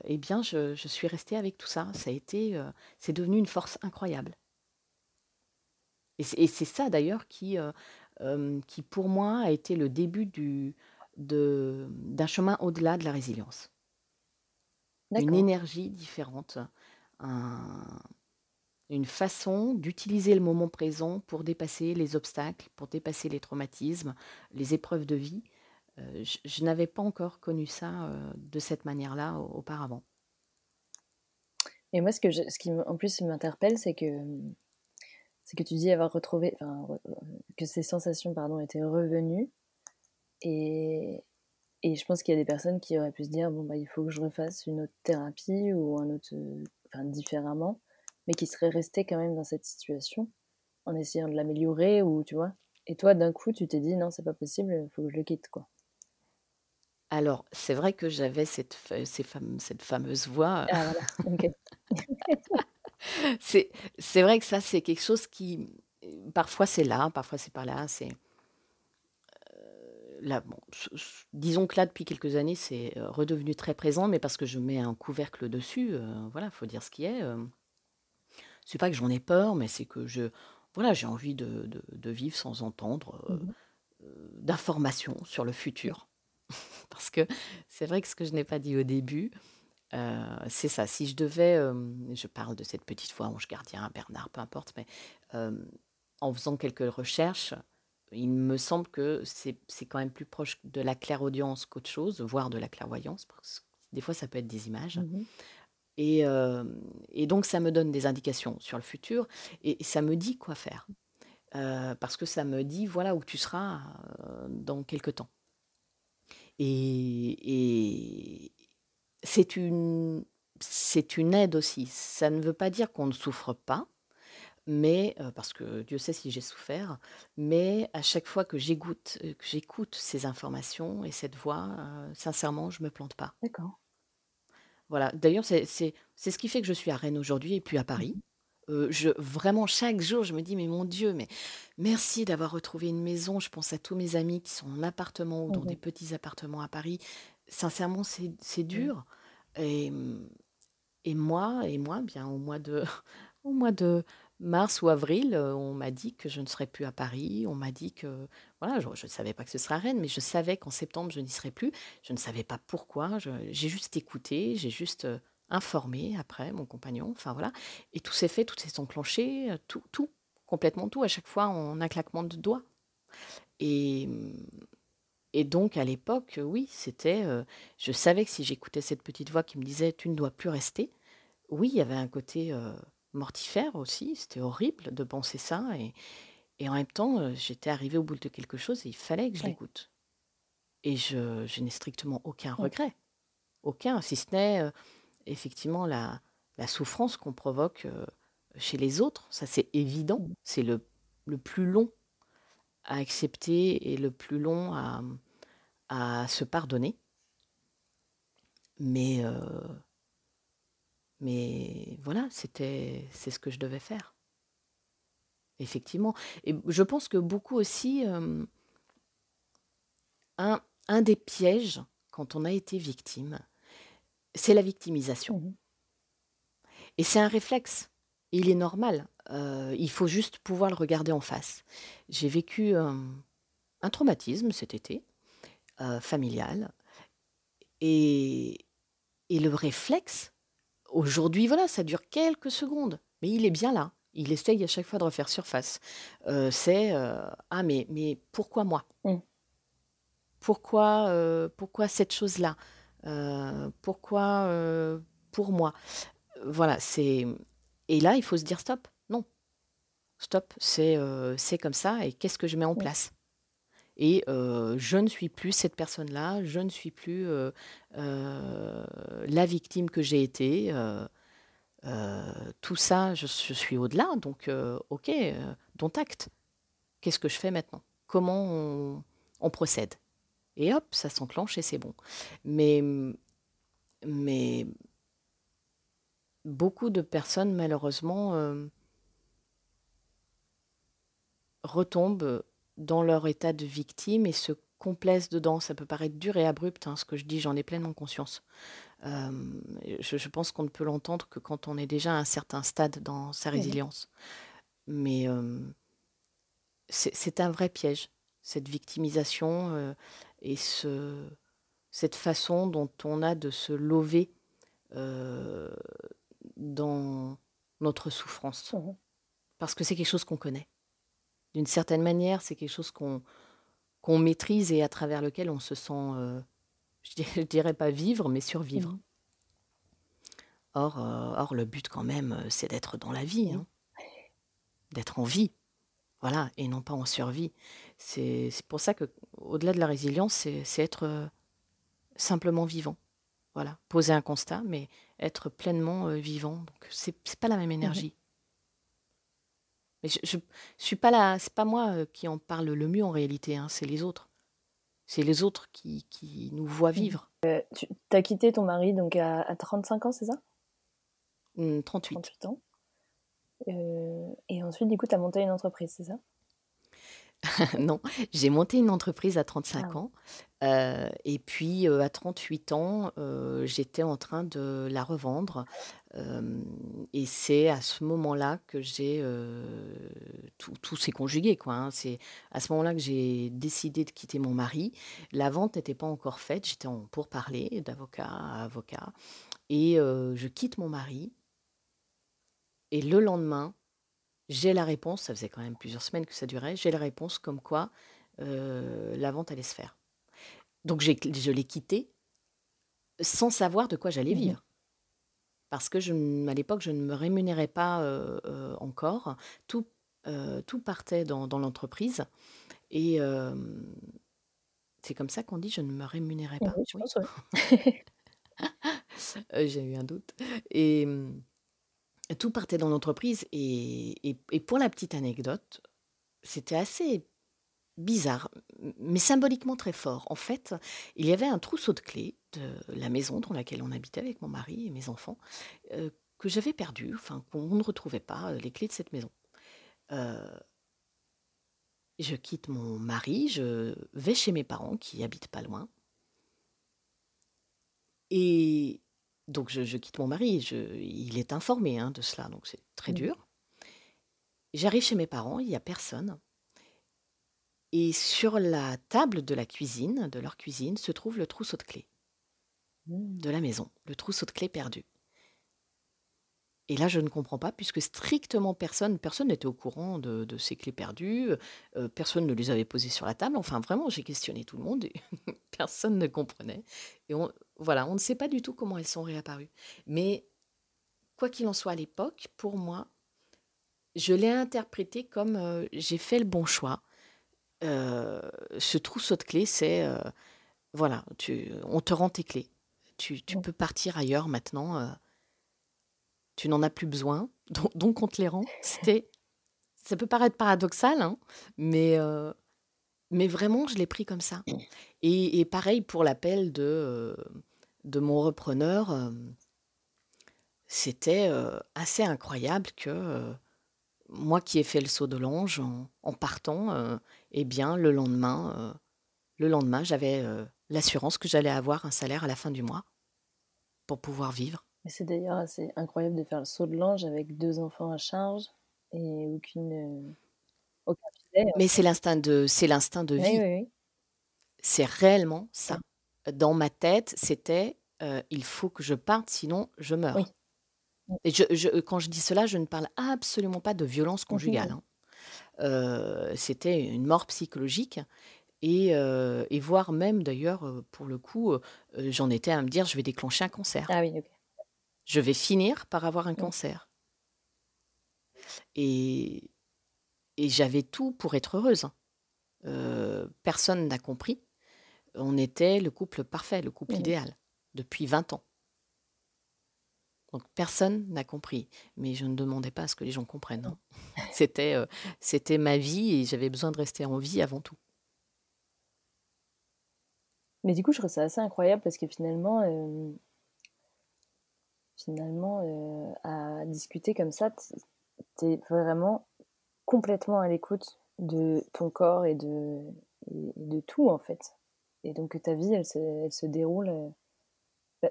[SPEAKER 2] eh bien, je, je suis restée avec tout ça. Ça a été, c'est devenu une force incroyable. Et c'est ça d'ailleurs qui, qui, pour moi, a été le début du, d'un chemin au-delà de la résilience. Une énergie différente, une façon d'utiliser le moment présent pour dépasser les obstacles, pour dépasser les traumatismes, les épreuves de vie. Euh, je, n'avais pas encore connu ça euh, de cette manière-là auparavant.
[SPEAKER 3] Et moi, ce, que ce qui en plus m'interpelle, c'est que, c'est que tu dis avoir retrouvé, que ces sensations pardon, étaient revenues. Et, et je pense qu'il y a des personnes qui auraient pu se dire bon, bah, il faut que je refasse une autre thérapie ou un autre, enfin, différemment mais qui serait resté quand même dans cette situation en essayant de l'améliorer ou tu vois. Et toi, d'un coup, tu t'es dit non, c'est pas possible, il faut que je le quitte quoi.
[SPEAKER 2] Alors, c'est vrai que j'avais cette, ces cette fameuse voix. Ah voilà, *laughs* ok. *laughs* c'est, c'est vrai que ça, c'est quelque chose qui, parfois c'est là, parfois c'est pas là. C'est euh, là, bon, disons que là, depuis quelques années, c'est euh, redevenu très présent, mais parce que je mets un couvercle dessus. Euh, voilà, faut dire ce qui est. C'est pas que j'en ai peur, mais c'est que je, voilà, j'ai envie de, de, vivre sans entendre euh, mmh euh, d'informations sur le futur. *laughs* Parce que c'est vrai que ce que je n'ai pas dit au début, euh, c'est ça. Si je devais, je parle de cette petite voix ange gardien, Bernard, peu importe, mais en faisant quelques recherches, il me semble que c'est quand même plus proche de la clairaudience qu'autre chose, voire de la clairvoyance, parce que des fois ça peut être des images. Mmh et, et, donc, ça me donne des indications sur le futur et, ça me dit quoi faire. parce que ça me dit, voilà où tu seras dans quelques temps. Et, c'est une, c'est une aide aussi. Ça ne veut pas dire qu'on ne souffre pas, mais parce que Dieu sait si j'ai souffert, mais à chaque fois que j'écoute, que j'écoute ces informations et cette voix, sincèrement, je me plante pas.
[SPEAKER 3] D'accord.
[SPEAKER 2] Voilà, d'ailleurs, c'est ce qui fait que je suis à Rennes aujourd'hui et puis à Paris. Mmh euh, je, vraiment, chaque jour, je me dis, mais mon Dieu, mais merci d'avoir retrouvé une maison. Je pense à tous mes amis qui sont en appartement ou dans des petits appartements à Paris. Sincèrement, c'est dur. Et, et moi, et moi, bien au mois de, *laughs* au mois de mars ou avril, euh, on m'a dit que je ne serais plus à Paris. On m'a dit que, voilà, je ne savais pas que ce serait à Rennes, mais je savais qu'en septembre, je n'y serais plus. Je ne savais pas pourquoi. J'ai juste écouté, j'ai juste euh, informé après mon compagnon. Enfin, voilà. Et tout s'est fait, tout s'est enclenché, euh, tout, tout, complètement tout, à chaque fois en un claquement de doigts. Et, et donc, à l'époque, oui, c'était. je savais que si j'écoutais cette petite voix qui me disait Tu ne dois plus rester, oui, il y avait un côté mortifère aussi. C'était horrible de penser ça. Et, et en même temps, euh, j'étais arrivée au bout de quelque chose et il fallait que je l'écoute. Et je, je n'ai strictement aucun regret. Aucun, si ce n'est euh, effectivement la, la souffrance qu'on provoque euh, chez les autres. Ça, c'est évident. Mmh. C'est le, le plus long à accepter et le plus long à, à se pardonner. Mais mais voilà, c'était, c'est ce que je devais faire. Effectivement. Et je pense que beaucoup aussi, un, un des pièges quand on a été victime, c'est la victimisation. Mmh Et c'est un réflexe. Il est normal. il faut juste pouvoir le regarder en face. J'ai vécu un traumatisme cet été, familial. Et, et le réflexe, Aujourd'hui, voilà, ça dure quelques secondes, mais il est bien là. Il essaye à chaque fois de refaire surface. Euh, c'est euh, ah mais mais pourquoi moi? Mmh. Pourquoi euh, pourquoi cette chose-là? Pourquoi pour moi? Voilà, c'est et là il faut se dire stop. Non, stop. C'est c'est comme ça et qu'est-ce que je mets en mmh. place? Et je ne suis plus cette personne-là, je ne suis plus la victime que j'ai été. tout ça, je, suis au-delà, donc ok, dont acte. Qu'est-ce que je fais maintenant? Comment on, procède? Et hop, ça s'enclenche et c'est bon. Mais, mais beaucoup de personnes, malheureusement, retombent dans leur état de victime et se complaisent dedans. Ça peut paraître dur et abrupt, hein, ce que je dis, j'en ai pleinement conscience. je, pense qu'on ne peut l'entendre que quand on est déjà à un certain stade dans sa résilience. Mais c'est un vrai piège, cette victimisation et ce, cette façon dont on a de se lever dans notre souffrance. Mmh Parce que c'est quelque chose qu'on connaît. D'une certaine manière, c'est quelque chose qu'on qu'on maîtrise et à travers lequel on se sent, je, dirais, dirais pas vivre, mais survivre. Mmh or, or, le but quand même, c'est d'être dans la vie, hein. d'être en vie. Voilà, et non pas en survie. C'est pour ça que, au-delà de la résilience, c'est être simplement vivant. Voilà, poser un constat, mais être pleinement vivant. Donc, c'est pas la même mmh énergie. Mais je, je, suis pas là, c'est pas moi qui en parle le mieux en réalité, hein, c'est les autres. C'est les autres qui, qui, nous voient mmh. vivre.
[SPEAKER 3] tu as quitté ton mari donc à, 35 ans, c'est ça?
[SPEAKER 2] 38.
[SPEAKER 3] Mmh, 38 ans. et ensuite, du coup, tu as monté une entreprise, c'est ça? *laughs*
[SPEAKER 2] Non, j'ai monté une entreprise à 35 ah ans. et puis à 38 ans, j'étais en train de la revendre. Et c'est à ce moment-là que j'ai... tout, s'est conjugué, quoi. Hein. C'est à ce moment-là que j'ai décidé de quitter mon mari. La vente n'était pas encore faite. J'étais en pourparlers d'avocat à avocat. Et je quitte mon mari. Et le lendemain, j'ai la réponse, ça faisait quand même plusieurs semaines que ça durait, j'ai la réponse comme quoi la vente allait se faire. Donc je l'ai quitté sans savoir de quoi j'allais mmh vivre. Parce que je, à l'époque, je ne me rémunérais pas encore. Tout, tout partait dans, l'entreprise. Et c'est comme ça qu'on dit je ne me rémunérais pas.
[SPEAKER 3] Oui, je pense, *laughs*
[SPEAKER 2] J'ai eu un doute. Et tout partait dans l'entreprise et, pour la petite anecdote, c'était assez bizarre, mais symboliquement très fort. En fait, il y avait un trousseau de clés de la maison dans laquelle on habitait avec mon mari et mes enfants euh, que j'avais perdu, enfin qu'on ne retrouvait pas, euh, les clés de cette maison. Euh, je quitte mon mari, je vais chez mes parents qui habitent pas loin. Et donc je, quitte mon mari, il est informé hein, de cela, donc c'est très mmh. dur. J'arrive chez mes parents, il n'y a personne. Et sur la table de la cuisine, de leur cuisine, se trouve le trousseau de clés de la maison, le trousseau de clés perdu. Et là, je ne comprends pas, puisque strictement personne, personne n'était au courant de, ces clés perdues, euh, personne ne les avait posées sur la table. Enfin, vraiment, j'ai questionné tout le monde et *laughs* personne ne comprenait. Et voilà, on ne sait pas du tout comment elles sont réapparues. Mais quoi qu'il en soit à l'époque, pour moi, je l'ai interprété comme euh, j'ai fait le bon choix. Euh, ce trousseau de clés, c'est voilà, tu, on te rend tes clés. Tu, tu peux partir ailleurs maintenant tu n'en as plus besoin, *laughs* donc, on te les rend. C'était, ça peut paraître paradoxal, hein, mais, euh, mais vraiment, je l'ai pris comme ça. Et, pareil pour l'appel de, euh, de mon repreneur, euh, c'était assez incroyable que moi qui ai fait le saut de l'ange en, partant, eh bien, le lendemain, le lendemain, j'avais l'assurance que j'allais avoir un salaire à la fin du mois pour pouvoir vivre.
[SPEAKER 3] Mais c'est d'ailleurs assez incroyable de faire le saut de l'ange avec deux enfants à charge et aucune, euh, aucun
[SPEAKER 2] filet. Mais c'est l'instinct de, c'est l'instinct de vie. Oui, oui, C'est réellement ça. Dans ma tête, c'était euh, il faut que je parte, sinon je meurs. Et je, je, quand je dis cela, je ne parle absolument pas de violence conjugale. Hein. Euh, c'était une mort psychologique. Et, et voire même d'ailleurs, pour le coup, j'en étais à me dire je vais déclencher un cancer.
[SPEAKER 3] Ah oui,
[SPEAKER 2] je vais finir par avoir un cancer. Et, et j'avais tout pour être heureuse. Euh, personne n'a compris. On était le couple parfait, le couple idéal, depuis 20 ans. Donc personne n'a compris. Mais je ne demandais pas à ce que les gens comprennent. Hein. *laughs* C'était, euh, c'était ma vie et j'avais besoin de rester en vie avant tout.
[SPEAKER 3] Mais du coup, je trouve ça assez incroyable parce que finalement, euh, finalement, euh, à discuter comme ça, tu es vraiment complètement à l'écoute de ton corps et de, de tout, en fait. Et donc ta vie, elle se, elle se déroule,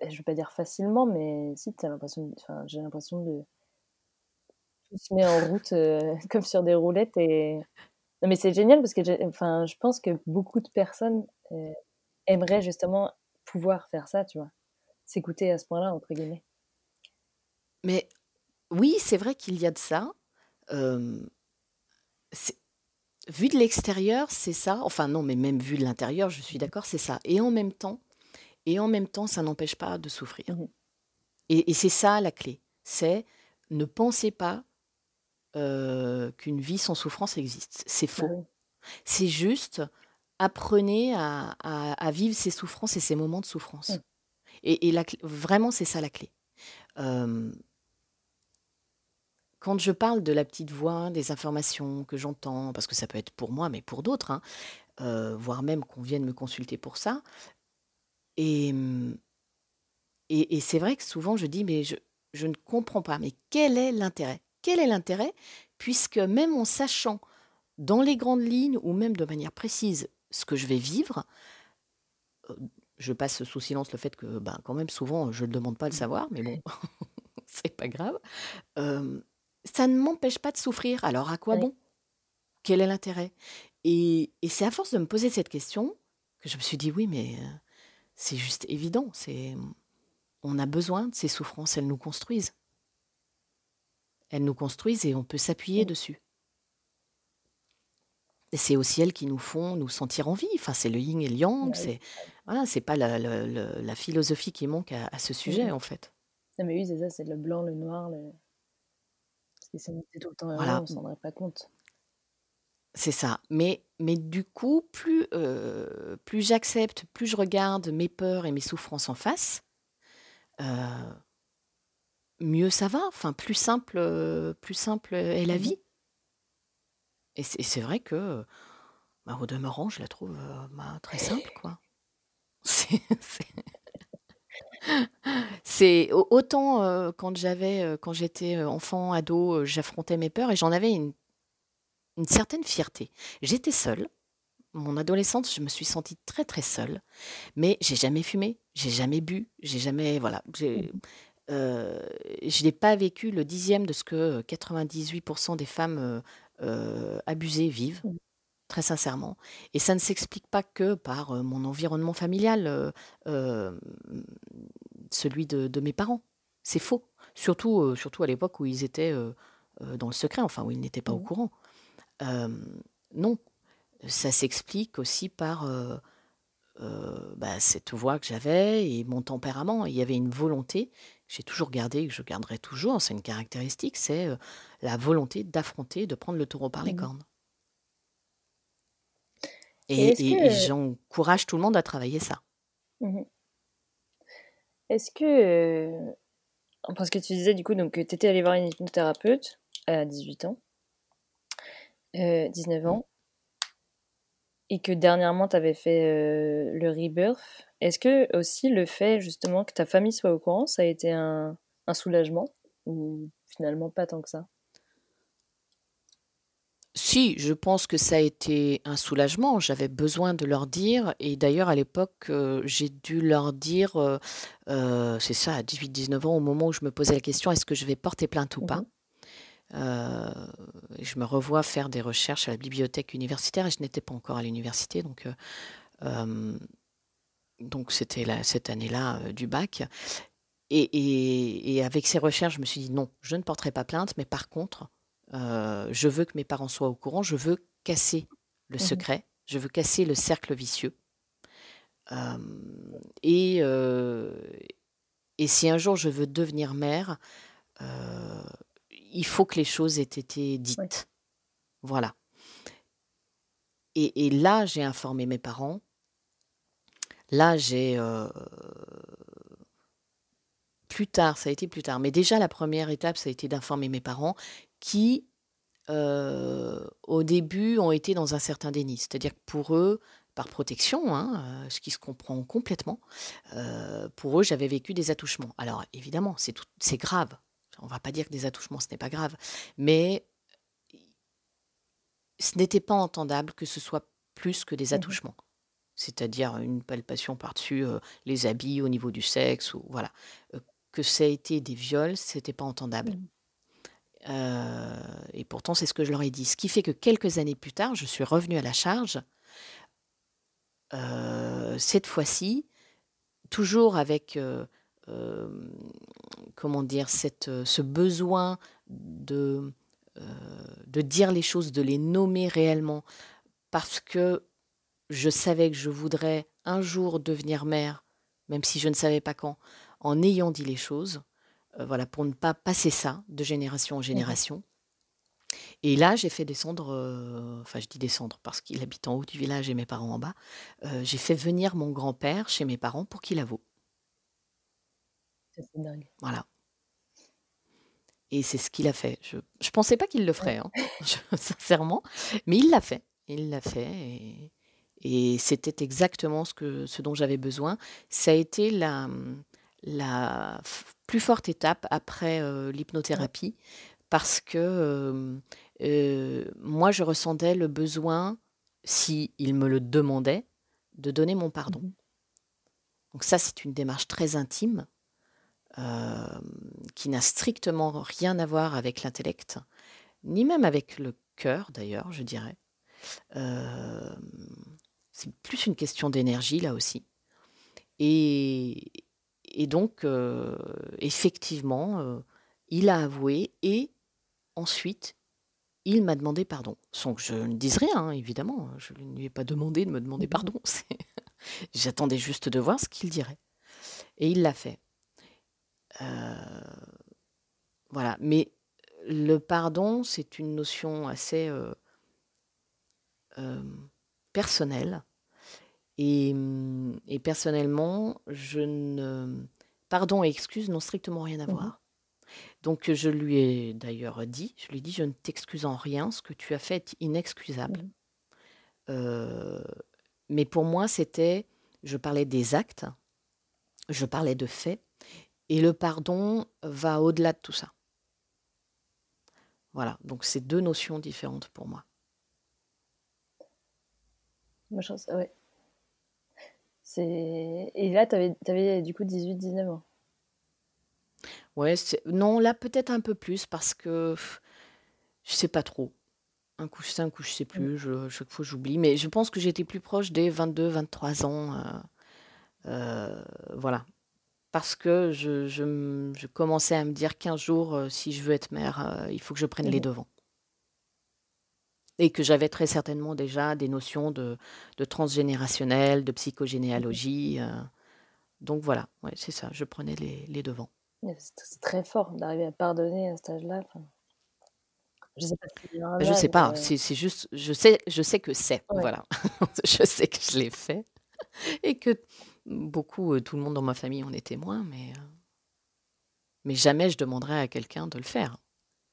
[SPEAKER 3] je vais pas dire facilement, mais si, as l'impression, enfin, j'ai l'impression de tout se met en route euh, *laughs* comme sur des roulettes. Et... Non, mais c'est génial parce que enfin, je pense que beaucoup de personnes euh, aimeraient justement pouvoir faire ça, tu vois. S'écouter à ce point-là, entre guillemets.
[SPEAKER 2] Mais oui, c'est vrai qu'il y a de ça. vu de l'extérieur, c'est ça. Enfin non, mais même vu de l'intérieur, je suis d'accord, c'est ça. Et en même temps, et en même temps, ça n'empêche pas de souffrir. Mmh et, c'est ça la clé. C'est ne pensez pas qu'une vie sans souffrance existe. C'est faux. C'est juste apprenez à, vivre ces souffrances et ces moments de souffrance. Mmh. Et, et vraiment, c'est ça la clé quand je parle de la petite voix, des informations que j'entends, parce que ça peut être pour moi, mais pour d'autres, hein, euh, voire même qu'on vienne me consulter pour ça. Et, et, c'est vrai que souvent je dis, mais je, je ne comprends pas, mais quel est l'intérêt? Quel est l'intérêt? Puisque même en sachant dans les grandes lignes ou même de manière précise ce que je vais vivre, euh, je passe sous silence le fait que, ben, quand même, souvent, je ne demande pas le savoir, mais bon, *laughs* c'est pas grave. Euh, ça ne m'empêche pas de souffrir. Alors à quoi bon? Quel est l'intérêt? Et, c'est à force de me poser cette question que je me suis dit oui, mais euh, c'est juste évident. C'est on a besoin de ces souffrances. Elles nous construisent. Elles nous construisent et on peut s'appuyer dessus. Et c'est aussi elles qui nous font nous sentir en vie. Enfin, c'est le yin et le yang. C'est voilà, c'est pas la, philosophie qui manque à, ce sujet en fait.
[SPEAKER 3] mais oui, c'est ça, c'est le blanc, le noir, le, si était tout le temps voilà. on ne s'en rendrait pas compte.
[SPEAKER 2] C'est ça. Mais, mais du coup, plus, euh, plus j'accepte, plus je regarde mes peurs et mes souffrances en face, euh, mieux ça va. Enfin, plus simple, euh, plus simple est la mmh vie. Et c'est vrai que, bah, au demeurant, je la trouve bah, très simple, quoi. *laughs* C'est c'est autant quand j'avais, quand j'étais enfant, ado, j'affrontais mes peurs et j'en avais une, une certaine fierté. J'étais seule. Mon adolescence, je me suis sentie très très seule, mais j'ai jamais fumé, j'ai jamais bu, j'ai jamais voilà, mmh. je n'ai pas vécu le dixième de ce que 98% des femmes abusées vivent. Mmh très sincèrement. Et ça ne s'explique pas que par mon environnement familial, celui de, mes parents. C'est faux. Surtout, surtout à l'époque où ils étaient dans le secret, enfin où ils n'étaient pas au mmh. courant. Non, ça s'explique aussi par bah, cette voix que j'avais et mon tempérament. Il y avait une volonté, j'ai toujours gardé, et que je garderai toujours, c'est une caractéristique, c'est la volonté d'affronter, de prendre le taureau par les mmh. cornes. Et, j'encourage tout le monde à travailler ça.
[SPEAKER 3] Mmh Est-ce que. Euh, parce que tu disais du coup donc, que tu étais allé voir une hypnothérapeute à 18 ans, 19 euh, ans, et que dernièrement tu avais fait euh, le rebirth. Est-ce que aussi le fait justement que ta famille soit au courant, ça a été un soulagement Ou finalement pas tant que ça?
[SPEAKER 2] Si, je pense que ça a été un soulagement. J'avais besoin de leur dire et d'ailleurs à l'époque, euh, j'ai dû leur dire, euh, c'est ça, à 18-19 ans, au moment où je me posais la question: «Est-ce que je vais porter plainte ou mmh pas?» je me revois faire des recherches à la bibliothèque universitaire et je n'étais pas encore à l'université donc donc c'était cette année-là, du bac et et avec ces recherches, je me suis dit: «Non, je ne porterai pas plainte, mais par contre, euh, je veux que mes parents soient au courant, je veux casser le mmh secret, je veux casser le cercle vicieux. et, euh, et si un jour je veux devenir mère, euh, il faut que les choses aient été dites. Voilà. Et, et là, j'ai informé mes parents. Là, j'ai... plus tard, ça a été plus tard, mais déjà la première étape, ça a été d'informer mes parents qui, au début, ont été dans un certain déni. C'est-à-dire que pour eux, par protection, hein, ce qui se comprend complètement, pour eux, j'avais vécu des attouchements. Alors évidemment, c'est grave. On va pas dire que des attouchements, ce n'est pas grave, mais ce n'était pas entendable que ce soit plus que des
[SPEAKER 3] Mmh
[SPEAKER 2] attouchements. C'est-à-dire une palpation par-dessus les habits, au niveau du sexe, ou voilà. que ça a été des viols, c'était pas entendable.
[SPEAKER 3] Mmh.
[SPEAKER 2] et pourtant, c'est ce que je leur ai dit. Ce qui fait que quelques années plus tard, je suis revenue à la charge. cette fois-ci, toujours avec comment dire cette, ce besoin de de dire les choses, de les nommer réellement, parce que je savais que je voudrais un jour devenir mère, même si je ne savais pas quand, en ayant dit les choses, euh, voilà, pour ne pas passer ça de génération en mmh génération. Et là, j'ai fait descendre, euh, enfin je dis descendre parce qu'il habite en haut du village et mes parents en bas, euh, j'ai fait venir mon grand-père chez mes parents pour qu'il avoue.
[SPEAKER 3] C'est dingue.
[SPEAKER 2] Voilà. Et c'est ce qu'il a fait. Je ne pensais pas qu'il le ferait, hein, *laughs* sincèrement, mais il l'a fait. Il l'a fait et, et c'était exactement ce, que, ce dont j'avais besoin. Ça a été la, la plus forte étape après euh, l'hypnothérapie parce que euh, euh, moi, je ressentais le besoin, si il me le demandait, de donner mon pardon. Mmh Donc ça, c'est une démarche très intime qui n'a strictement rien à voir avec l'intellect, ni même avec le cœur d'ailleurs, je dirais. c'est plus une question d'énergie là aussi. Et, et donc, effectivement, il a avoué et ensuite, il m'a demandé pardon. Sans que je ne dise rien, hein, évidemment. Je ne lui ai pas demandé de me demander mmh pardon. *laughs* J'attendais juste de voir ce qu'il dirait. Et il l'a fait. Voilà. Mais le pardon, c'est une notion assez personnelle. Et, mmh, et, personnellement, je ne. Pardon et excuse n'ont strictement rien à mmh voir. Donc je lui ai d'ailleurs dit, je lui ai dit, je ne t'excuse en rien, ce que tu as fait est inexcusable. Mmh mais pour moi, c'était, je parlais des actes, je parlais de faits, et le pardon va au-delà de tout ça. Voilà, donc c'est deux notions différentes pour moi.
[SPEAKER 3] Ouais. Et là, tu avais, avais, du coup 18-19 ans.
[SPEAKER 2] Ouais, non, là peut-être un peu plus parce que je sais pas trop. Un coup je sais, un coup je sais plus, je, chaque fois j'oublie. Mais je pense que j'étais plus proche des 22-23 ans. Euh, euh, voilà. Parce que je, je, commençais à me dire qu'un jour, euh, si je veux être mère, il faut que je prenne les mmh devants. Et que j'avais très certainement déjà des notions de, de transgénérationnel, de mmh psychogénéalogie. donc voilà, ouais, c'est ça, je prenais les, les devants.
[SPEAKER 3] C'est très fort d'arriver à pardonner à cet âge-là.
[SPEAKER 2] je sais pas. Bah, je sais pas. C'est juste, je sais, je sais que c'est. Voilà. *laughs* je sais que je l'ai fait et que beaucoup, euh, tout le monde dans ma famille en est témoin, mais euh, mais jamais je demanderais à quelqu'un de le faire.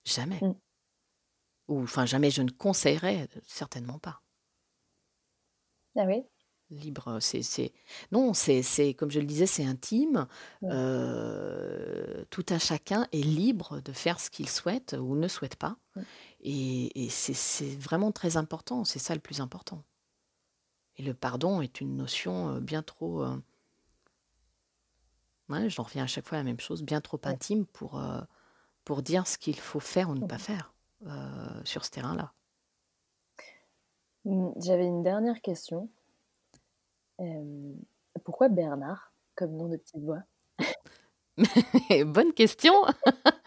[SPEAKER 2] Jamais. Mmh. Ou enfin jamais je ne conseillerais, certainement pas.
[SPEAKER 3] Ah oui?
[SPEAKER 2] Libre. C'est, non, c'est, comme je le disais, c'est intime. tout à chacun est libre de faire ce qu'il souhaite ou ne souhaite pas. Et, c'est, vraiment très important. C'est ça le plus important. Et le pardon est une notion bien trop. Ouais, j'en reviens à chaque fois à la même chose, bien trop intime pour, pour dire ce qu'il faut faire ou ne pas faire sur ce terrain-là.
[SPEAKER 3] Mmh, j'avais une dernière question pourquoi Bernard comme nom de petite voix? *laughs*
[SPEAKER 2] Bonne question. *laughs*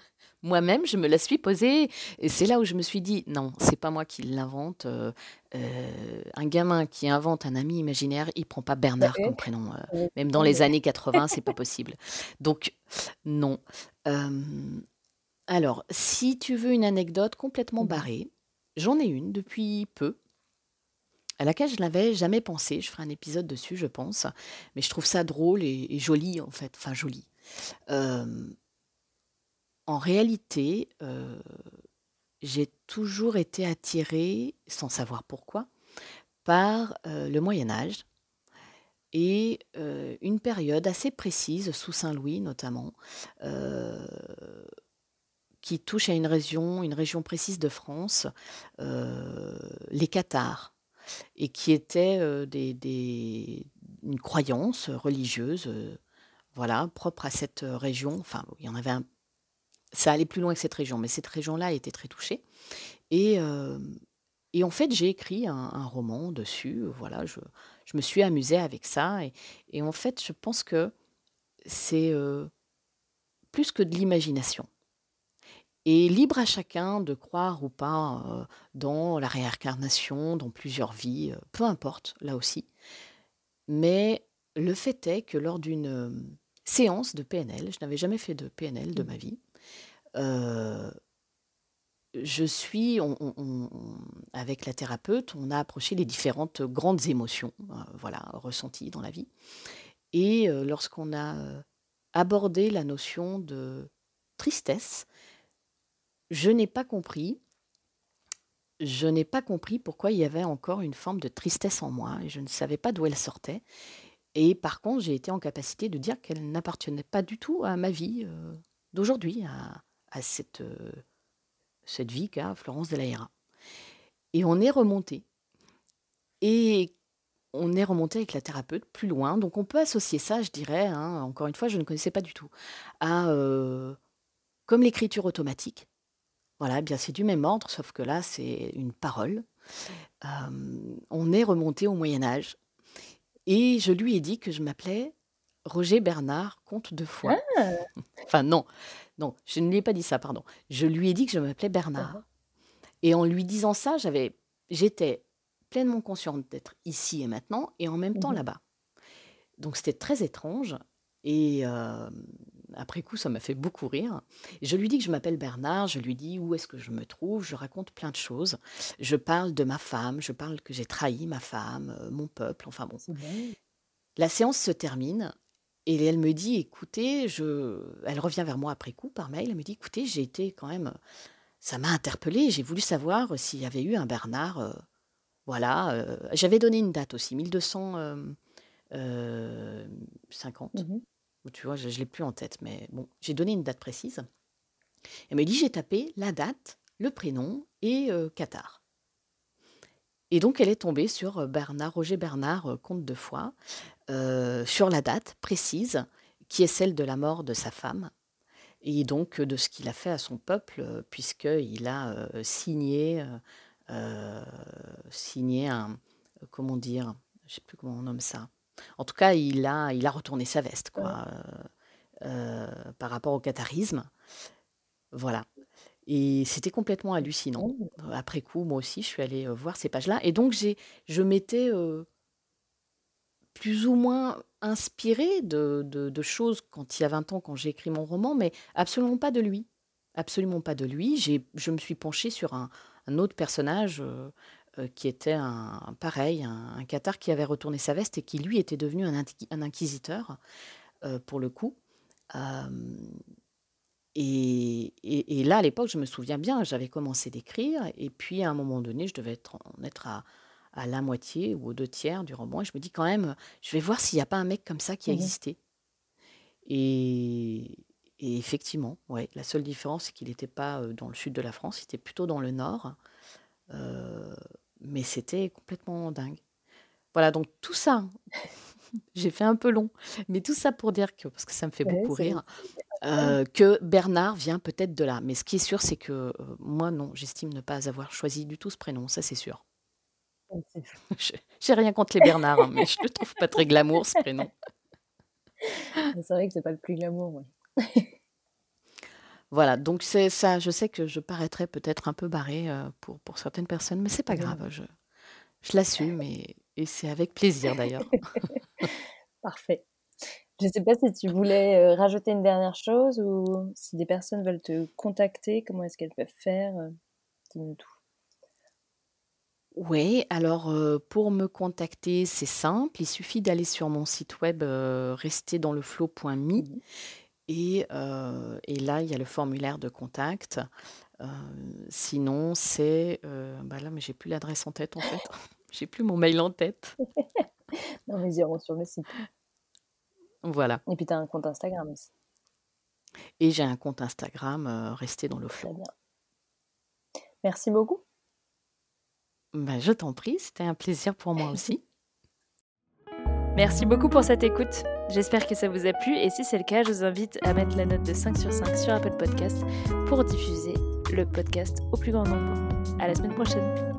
[SPEAKER 2] Moi-même, je me la suis posée et c'est là où je me suis dit non, c'est pas moi qui l'invente. Euh, euh, un gamin qui invente un ami imaginaire, il prend pas Bernard comme prénom. Euh, même dans les années 80, c'est pas possible. Donc non. alors, si tu veux une anecdote complètement mmh barrée, j'en ai une depuis peu à laquelle je n'avais jamais pensé. Je ferai un épisode dessus, je pense. Mais je trouve ça drôle et, joli, en fait. Enfin, joli. En réalité, j'ai toujours été attirée, sans savoir pourquoi, par le Moyen Âge et une période assez précise, sous Saint-Louis notamment, qui touche à une région, une région précise de France, les cathares, et qui était des, une croyance religieuse, voilà, propre à cette région. Enfin, il y en avait un. Ça allait plus loin que cette région, mais cette région-là était très touchée. Et, et en fait, j'ai écrit un, roman dessus. Voilà, je, me suis amusée avec ça. Et, en fait, je pense que c'est plus que de l'imagination. Et libre à chacun de croire ou pas dans la réincarnation, dans plusieurs vies, peu importe, là aussi. Mais le fait est que lors d'une séance de PNL, je n'avais jamais fait de PNL de ma vie, je suis, avec la thérapeute, on a approché les différentes grandes émotions, voilà, ressenties dans la vie. Et lorsqu'on a abordé la notion de tristesse, je n'ai pas compris. Je n'ai pas compris pourquoi il y avait encore une forme de tristesse en moi je ne savais pas d'où elle sortait. Et par contre, j'ai été en capacité de dire qu'elle n'appartenait pas du tout à ma vie d'aujourd'hui, cette, cette vie qu'a Florence de la Et on est remonté. Et on est remonté avec la thérapeute plus loin. Donc on peut associer ça, je dirais, hein, encore une fois, je ne connaissais pas du tout, à comme l'écriture automatique. Voilà, eh bien c'est du même ordre, sauf que là c'est une parole. on est remonté au Moyen Âge. Et je lui ai dit que je m'appelais Roger Bernard, comte de Foix. Ah! enfin non, non, je ne lui ai pas dit ça, pardon. Je lui ai dit que je m'appelais Bernard. Uh-huh. Et en lui disant ça, j'avais, j'étais pleinement consciente d'être ici et maintenant, et en même temps mmh là-bas. Donc c'était très étrange. Et après coup, ça m'a fait beaucoup rire. Je lui dis que je m'appelle Bernard, je lui dis où est-ce que je me trouve, je raconte plein de choses. Je parle de ma femme, je parle que j'ai trahi ma femme, mon peuple, enfin bon. La séance se termine et elle me dit, écoutez, je... elle revient vers moi après coup par mail, elle me dit, écoutez, j'ai été quand même, ça m'a interpellée, j'ai voulu savoir s'il y avait eu un Bernard voilà, euh, j'avais donné une date aussi, 1250. Euh, euh, mmh tu vois, je ne l'ai plus en tête, mais bon, j'ai donné une date précise. Elle m'a dit, j'ai tapé la date, le prénom et Qatar. Et donc, elle est tombée sur Bernard, Roger Bernard, comte de Foix, sur la date précise, qui est celle de la mort de sa femme, et donc de ce qu'il a fait à son peuple, puisqu'il a signé euh, signé un, comment dire, je sais plus comment on nomme ça. En tout cas, il a, il a retourné sa veste, quoi, euh, euh, par rapport au catharisme. Voilà. Et c'était complètement hallucinant. Oh. Après coup, moi aussi, je suis allée voir ces pages-là. Et donc, j'ai, je m'étais plus ou moins inspirée de, choses quand il y a 20 ans, quand j'ai écrit mon roman, mais absolument pas de lui. Absolument pas de lui. J'ai, je me suis penchée sur un, autre personnage euh, euh, qui était un, pareil, un, un qui avait retourné sa veste et qui lui était devenu un, un inquisiteur euh, pour le coup. Et, et, là, à l'époque, je me souviens bien, j'avais commencé d'écrire, et puis à un moment donné, je devais être, en être à, à, la moitié ou aux deux tiers du roman, et je me dis quand même, je vais voir s'il n'y a pas un mec comme ça qui a mmh existé. Et, et effectivement, ouais, la seule différence, c'est qu'il n'était pas dans le sud de la France, il était plutôt dans le nord. mais c'était complètement dingue. Voilà, donc tout ça, *laughs* j'ai fait un peu long, mais tout ça pour dire que, parce que ça me fait beaucoup rire, que Bernard vient peut-être de là. Mais ce qui est sûr, c'est que moi, non, j'estime ne pas avoir choisi du tout ce prénom, ça c'est sûr. J'ai rien contre les Bernards, hein, mais je ne trouve pas très glamour ce prénom.
[SPEAKER 3] C'est vrai que c'est pas le plus glamour, ouais.
[SPEAKER 2] Voilà, donc c'est ça. Je sais que je paraîtrais peut-être un peu barrée euh, pour, pour certaines personnes, mais c'est pas grave. Je, je l'assume et, et c'est avec plaisir d'ailleurs. *laughs*
[SPEAKER 3] Parfait. Je ne sais pas si tu voulais euh, rajouter une dernière chose ou si des personnes veulent te contacter, comment est-ce qu'elles peuvent faire euh, Dis-nous tout.
[SPEAKER 2] Oui, alors pour me contacter, c'est simple. Il suffit d'aller sur mon site web rester dans le flow.me mmh et, et là, il y a le formulaire de contact. sinon, c'est. bah là, mais j'ai plus l'adresse en tête en fait. *laughs* J'ai plus mon mail en tête. *laughs*
[SPEAKER 3] Non, mais ils iront sur le site.
[SPEAKER 2] Voilà.
[SPEAKER 3] Et puis, tu as un compte Instagram aussi.
[SPEAKER 2] Et j'ai un compte Instagram, Rester dans le flot.
[SPEAKER 3] bien. Merci beaucoup.
[SPEAKER 2] Bah, je t'en prie, c'était un plaisir pour moi aussi. *laughs*
[SPEAKER 1] Merci beaucoup pour cette écoute. J'espère que ça vous a plu et si c'est le cas, je vous invite à mettre la note de 5 sur 5 sur Apple Podcast pour diffuser le podcast au plus grand nombre. À la semaine prochaine.